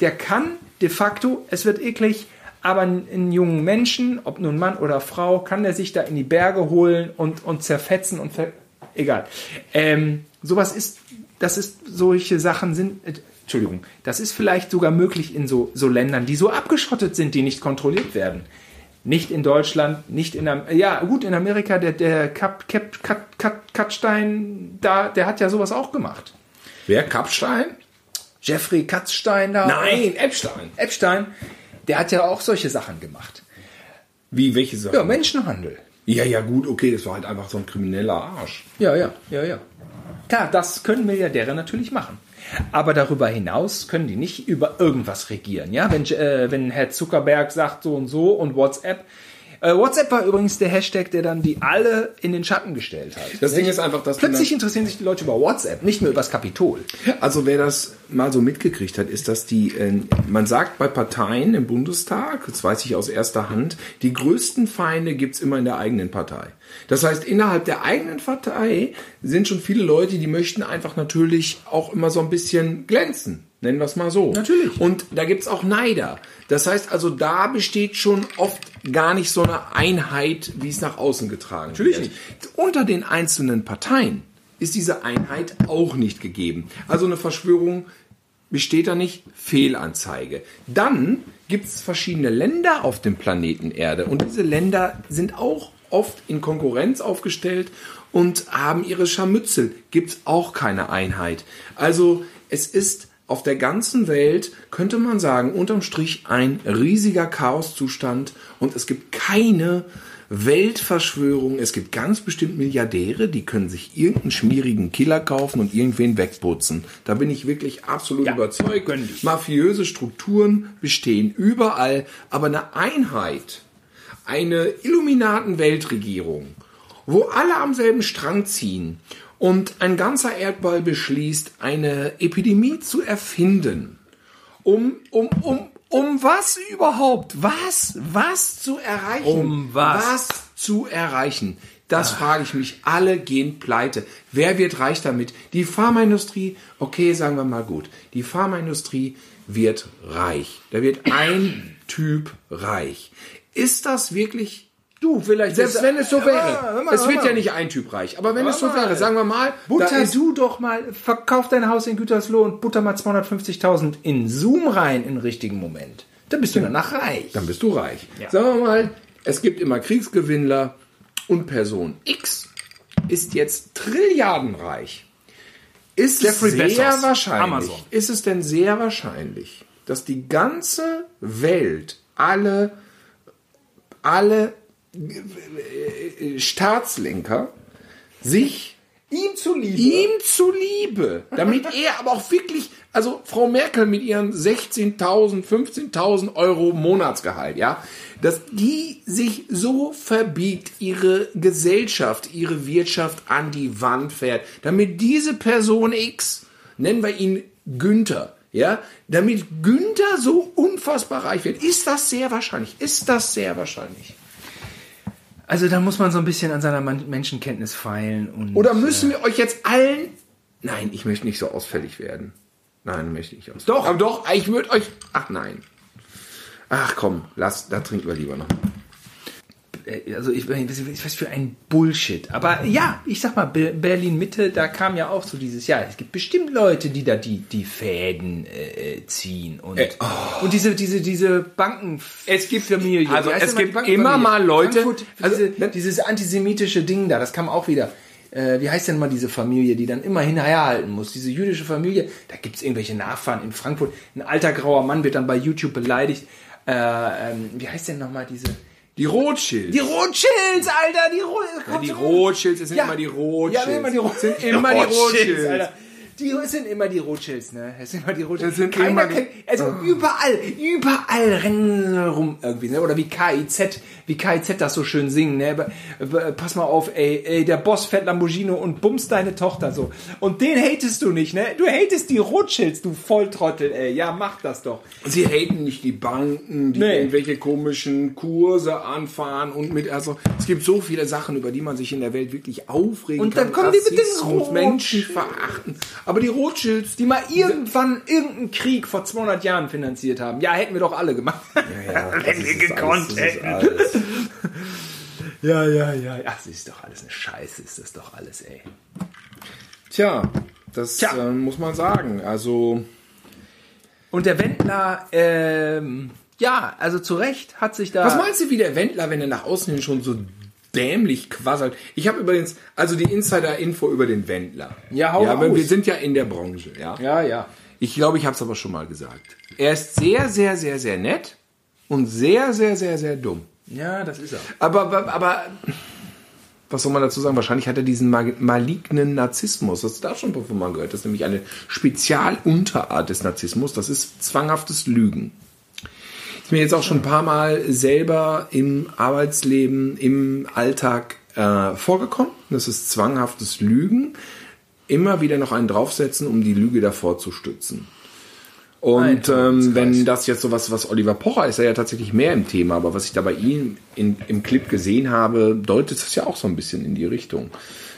der kann de facto, es wird eklig, aber einen, jungen Menschen, ob nun Mann oder Frau, kann der sich da in die Berge holen und, und zerfetzen und ver egal. Ähm, sowas ist, das ist, solche Sachen sind, äh, Entschuldigung, das ist vielleicht sogar möglich in so, so Ländern, die so abgeschottet sind, die nicht kontrolliert werden. Nicht in Deutschland, nicht in Am ja gut in Amerika der der Kap, Kap, Kat, Kat, Katzstein da der hat ja sowas auch gemacht. Wer? Kapstein? Jeffrey Katzstein da Nein, Epstein. Epstein, der hat ja auch solche Sachen gemacht. Wie, welche Sache? Ja, Menschenhandel. ja, ja, gut, okay, das war halt einfach so ein krimineller Arsch. Ja, ja, ja, ja. Klar, das können Milliardäre natürlich machen. Aber darüber hinaus können die nicht über irgendwas regieren. Ja, wenn, äh, wenn Herr Zuckerberg sagt so und so und WhatsApp. Äh, WhatsApp war übrigens der Hashtag, der dann die alle in den Schatten gestellt hat. Das Ding ist einfach, dass Plötzlich interessieren sich die Leute über WhatsApp, nicht mehr über das Kapitol. Also wer das mal so mitgekriegt hat, ist, dass die, äh, man sagt bei Parteien im Bundestag, das weiß ich aus erster Hand, die größten Feinde gibt's immer in der eigenen Partei. Das heißt, innerhalb der eigenen Partei sind schon viele Leute, die möchten einfach natürlich auch immer so ein bisschen glänzen. Nennen wir es mal so. Natürlich. Und da gibt's auch Neider. Das heißt also, da besteht schon oft gar nicht so eine Einheit, wie es nach außen getragen Natürlich wird. Unter den einzelnen Parteien ist diese Einheit auch nicht gegeben. Also eine Verschwörung besteht da nicht, Fehlanzeige. Dann gibt es verschiedene Länder auf dem Planeten Erde und diese Länder sind auch oft in Konkurrenz aufgestellt und haben ihre Scharmützel. Gibt es auch keine Einheit. Also es ist auf der ganzen Welt, könnte man sagen, unterm Strich ein riesiger Chaoszustand und es gibt keine Weltverschwörung. Es gibt ganz bestimmt Milliardäre, die können sich irgendeinen schmierigen Killer kaufen und irgendwen wegputzen. Da bin ich wirklich absolut Ja, überzeugt. Mafiöse Strukturen bestehen überall, aber eine Einheit, eine Illuminaten-Weltregierung, wo alle am selben Strang ziehen und ein ganzer Erdball beschließt, eine Epidemie zu erfinden, um, um, um, um was überhaupt? Was? Was zu erreichen? Um was? Was zu erreichen? Das frage ich mich. Alle gehen pleite. Wer wird reich damit? Die Pharmaindustrie, okay, sagen wir mal gut. Die Pharmaindustrie wird reich. Da wird ein Typ reich. Ist das wirklich Du, vielleicht selbst wenn es so wäre. hör mal, es wird mal. ja nicht ein Typ reich. Aber wenn es so mal. wäre, sagen wir mal, Butter du doch mal, verkauf dein Haus in Gütersloh und butter mal 250.000 in Zoom rein im richtigen Moment. Dann bist du danach reich. dann bist du reich. Ja. Sagen wir mal, es gibt immer Kriegsgewinnler und Person X ist jetzt trilliardenreich. Ist Jeffrey es sehr Bezos, wahrscheinlich, Amazon. ist es denn sehr wahrscheinlich, dass die ganze Welt, alle, alle Staatslenker sich Ihm zuliebe. ihm zuliebe, damit er aber auch wirklich, also Frau Merkel mit ihren 16.000, 15.000 Euro Monatsgehalt, ja, dass die sich so verbiegt, ihre Gesellschaft, ihre Wirtschaft an die Wand fährt, damit diese Person X, nennen wir ihn Günther, ja, damit Günther so unfassbar reich wird. Ist das sehr wahrscheinlich? Ist das sehr wahrscheinlich? Also da muss man so ein bisschen an seiner Menschenkenntnis feilen und Oder müssen wir euch jetzt allen. Nein, ich möchte nicht so ausfällig werden. Nein, möchte ich nicht ausfällig Doch. Aber doch, ich würde euch. Ach nein. Ach komm, lass, da trinken wir lieber noch. Äh, also ich, ich weiß für ein Bullshit. Aber ja, ich sag mal, Be- Berlin Mitte, da kam ja auch so dieses Jahr. Es gibt bestimmt Leute, die da die, die Fäden äh, ziehen und, Äh, und diese, diese, diese Banken. Es gibt- Familie. also es gibt immer mal Leute- also, diese, ne- dieses antisemitische Ding da, das kam auch wieder. Äh, wie heißt denn mal diese Familie, die dann immer hinterherhalten muss? Diese jüdische Familie, da gibt es irgendwelche Nachfahren in Frankfurt. Ein alter grauer Mann wird dann bei YouTube beleidigt. Äh, ähm, wie heißt denn nochmal diese? Die Rothschilds. Die Rothschilds, Alter, die, Ro Ja, die Rothschilds, es sind immer die Rothschilds. Ja, immer die Rothschilds. Sind immer die Rothschilds. Alter. Die sind immer die Rothschilds, ne? Es sind immer die Rothschilds. Sind Keiner immer die- kennt, also überall, überall rennen rum irgendwie, ne? Oder wie KIZ, wie KIZ das so schön singen, ne? B- Pass mal auf, ey, ey, der Boss fährt Lamborghini und bumst deine Tochter so. Und den hatest du nicht, ne? Du hatest die Rothschilds, du Volltrottel, ey. Ja, mach das doch. Sie haten nicht die Banken, die Nee. irgendwelche komischen Kurse anfahren und mit, also es gibt so viele Sachen, über die man sich in der Welt wirklich aufregen Und kann. dann kommen die mit den Rothschilds. Menschen verachten. Aber die Rothschilds, Die mal irgendwann irgendeinen Krieg vor 200 Jahren finanziert haben. Ja, hätten wir doch alle gemacht. Wenn wir gekonnt hätten. Ja, ja, ja. Ach, das ist doch alles eine Scheiße, ist das doch alles, ey. Tja, das Tja. äh, muss man sagen. Also Und der Wendler, ähm, ja, also zu Recht hat sich da. Was meinst du, wie der Wendler, wenn er nach außen hin schon so dämlich quasselt? Ich habe übrigens, also die Insider-Info über den Wendler. Ja, hau ja, aber raus. Wir sind ja in der Branche, ja. Ja, ja. Ich glaube, ich habe es aber schon mal gesagt. Er ist sehr, sehr, sehr, sehr nett und sehr, sehr, sehr, sehr dumm. Ja, das ist er. Aber, aber, aber was soll man dazu sagen? Wahrscheinlich hat er diesen malignen Narzissmus. Das hast du da schon von mal gehört. Das ist nämlich eine Spezialunterart des Narzissmus. Das ist zwanghaftes Lügen. Ist mir jetzt auch schon ein paar Mal selber im Arbeitsleben, im Alltag äh, vorgekommen. Das ist zwanghaftes Lügen. Immer wieder noch einen draufsetzen, um die Lüge davor zu stützen. Und Alter, ähm, wenn das jetzt so was, was Oliver Pocher ist, er ja tatsächlich mehr im Thema, aber was ich da bei ihm in, im Clip gesehen habe, deutet das ja auch so ein bisschen in die Richtung.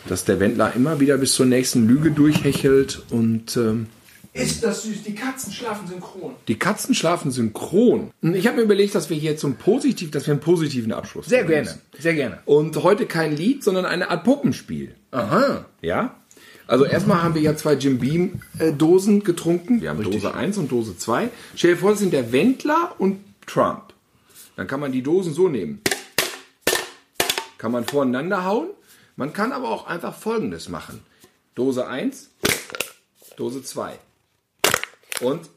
Dass der Wendler immer wieder bis zur nächsten Lüge durchhechelt und ähm, Ist das süß? Die Katzen schlafen synchron. die Katzen schlafen synchron. Ich habe mir überlegt, dass wir hier zum Positiv, dass wir einen positiven Abschluss Sehr gerne, müssen. sehr gerne. Und heute kein Lied, sondern eine Art Puppenspiel. Aha. Ja? Also erstmal haben wir ja zwei Jim Beam äh, Dosen getrunken. Wir haben Dose 1 und Dose 2. Stell dir vor, das sind der Wendler und Trump. Dann kann man die Dosen so nehmen. Kann man voreinander hauen. Man kann aber auch einfach folgendes machen. Dose 1, Dose 2. Und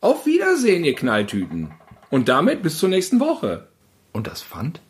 auf Wiedersehen, ihr Knalltüten. Und damit bis zur nächsten Woche. Und das Pfand?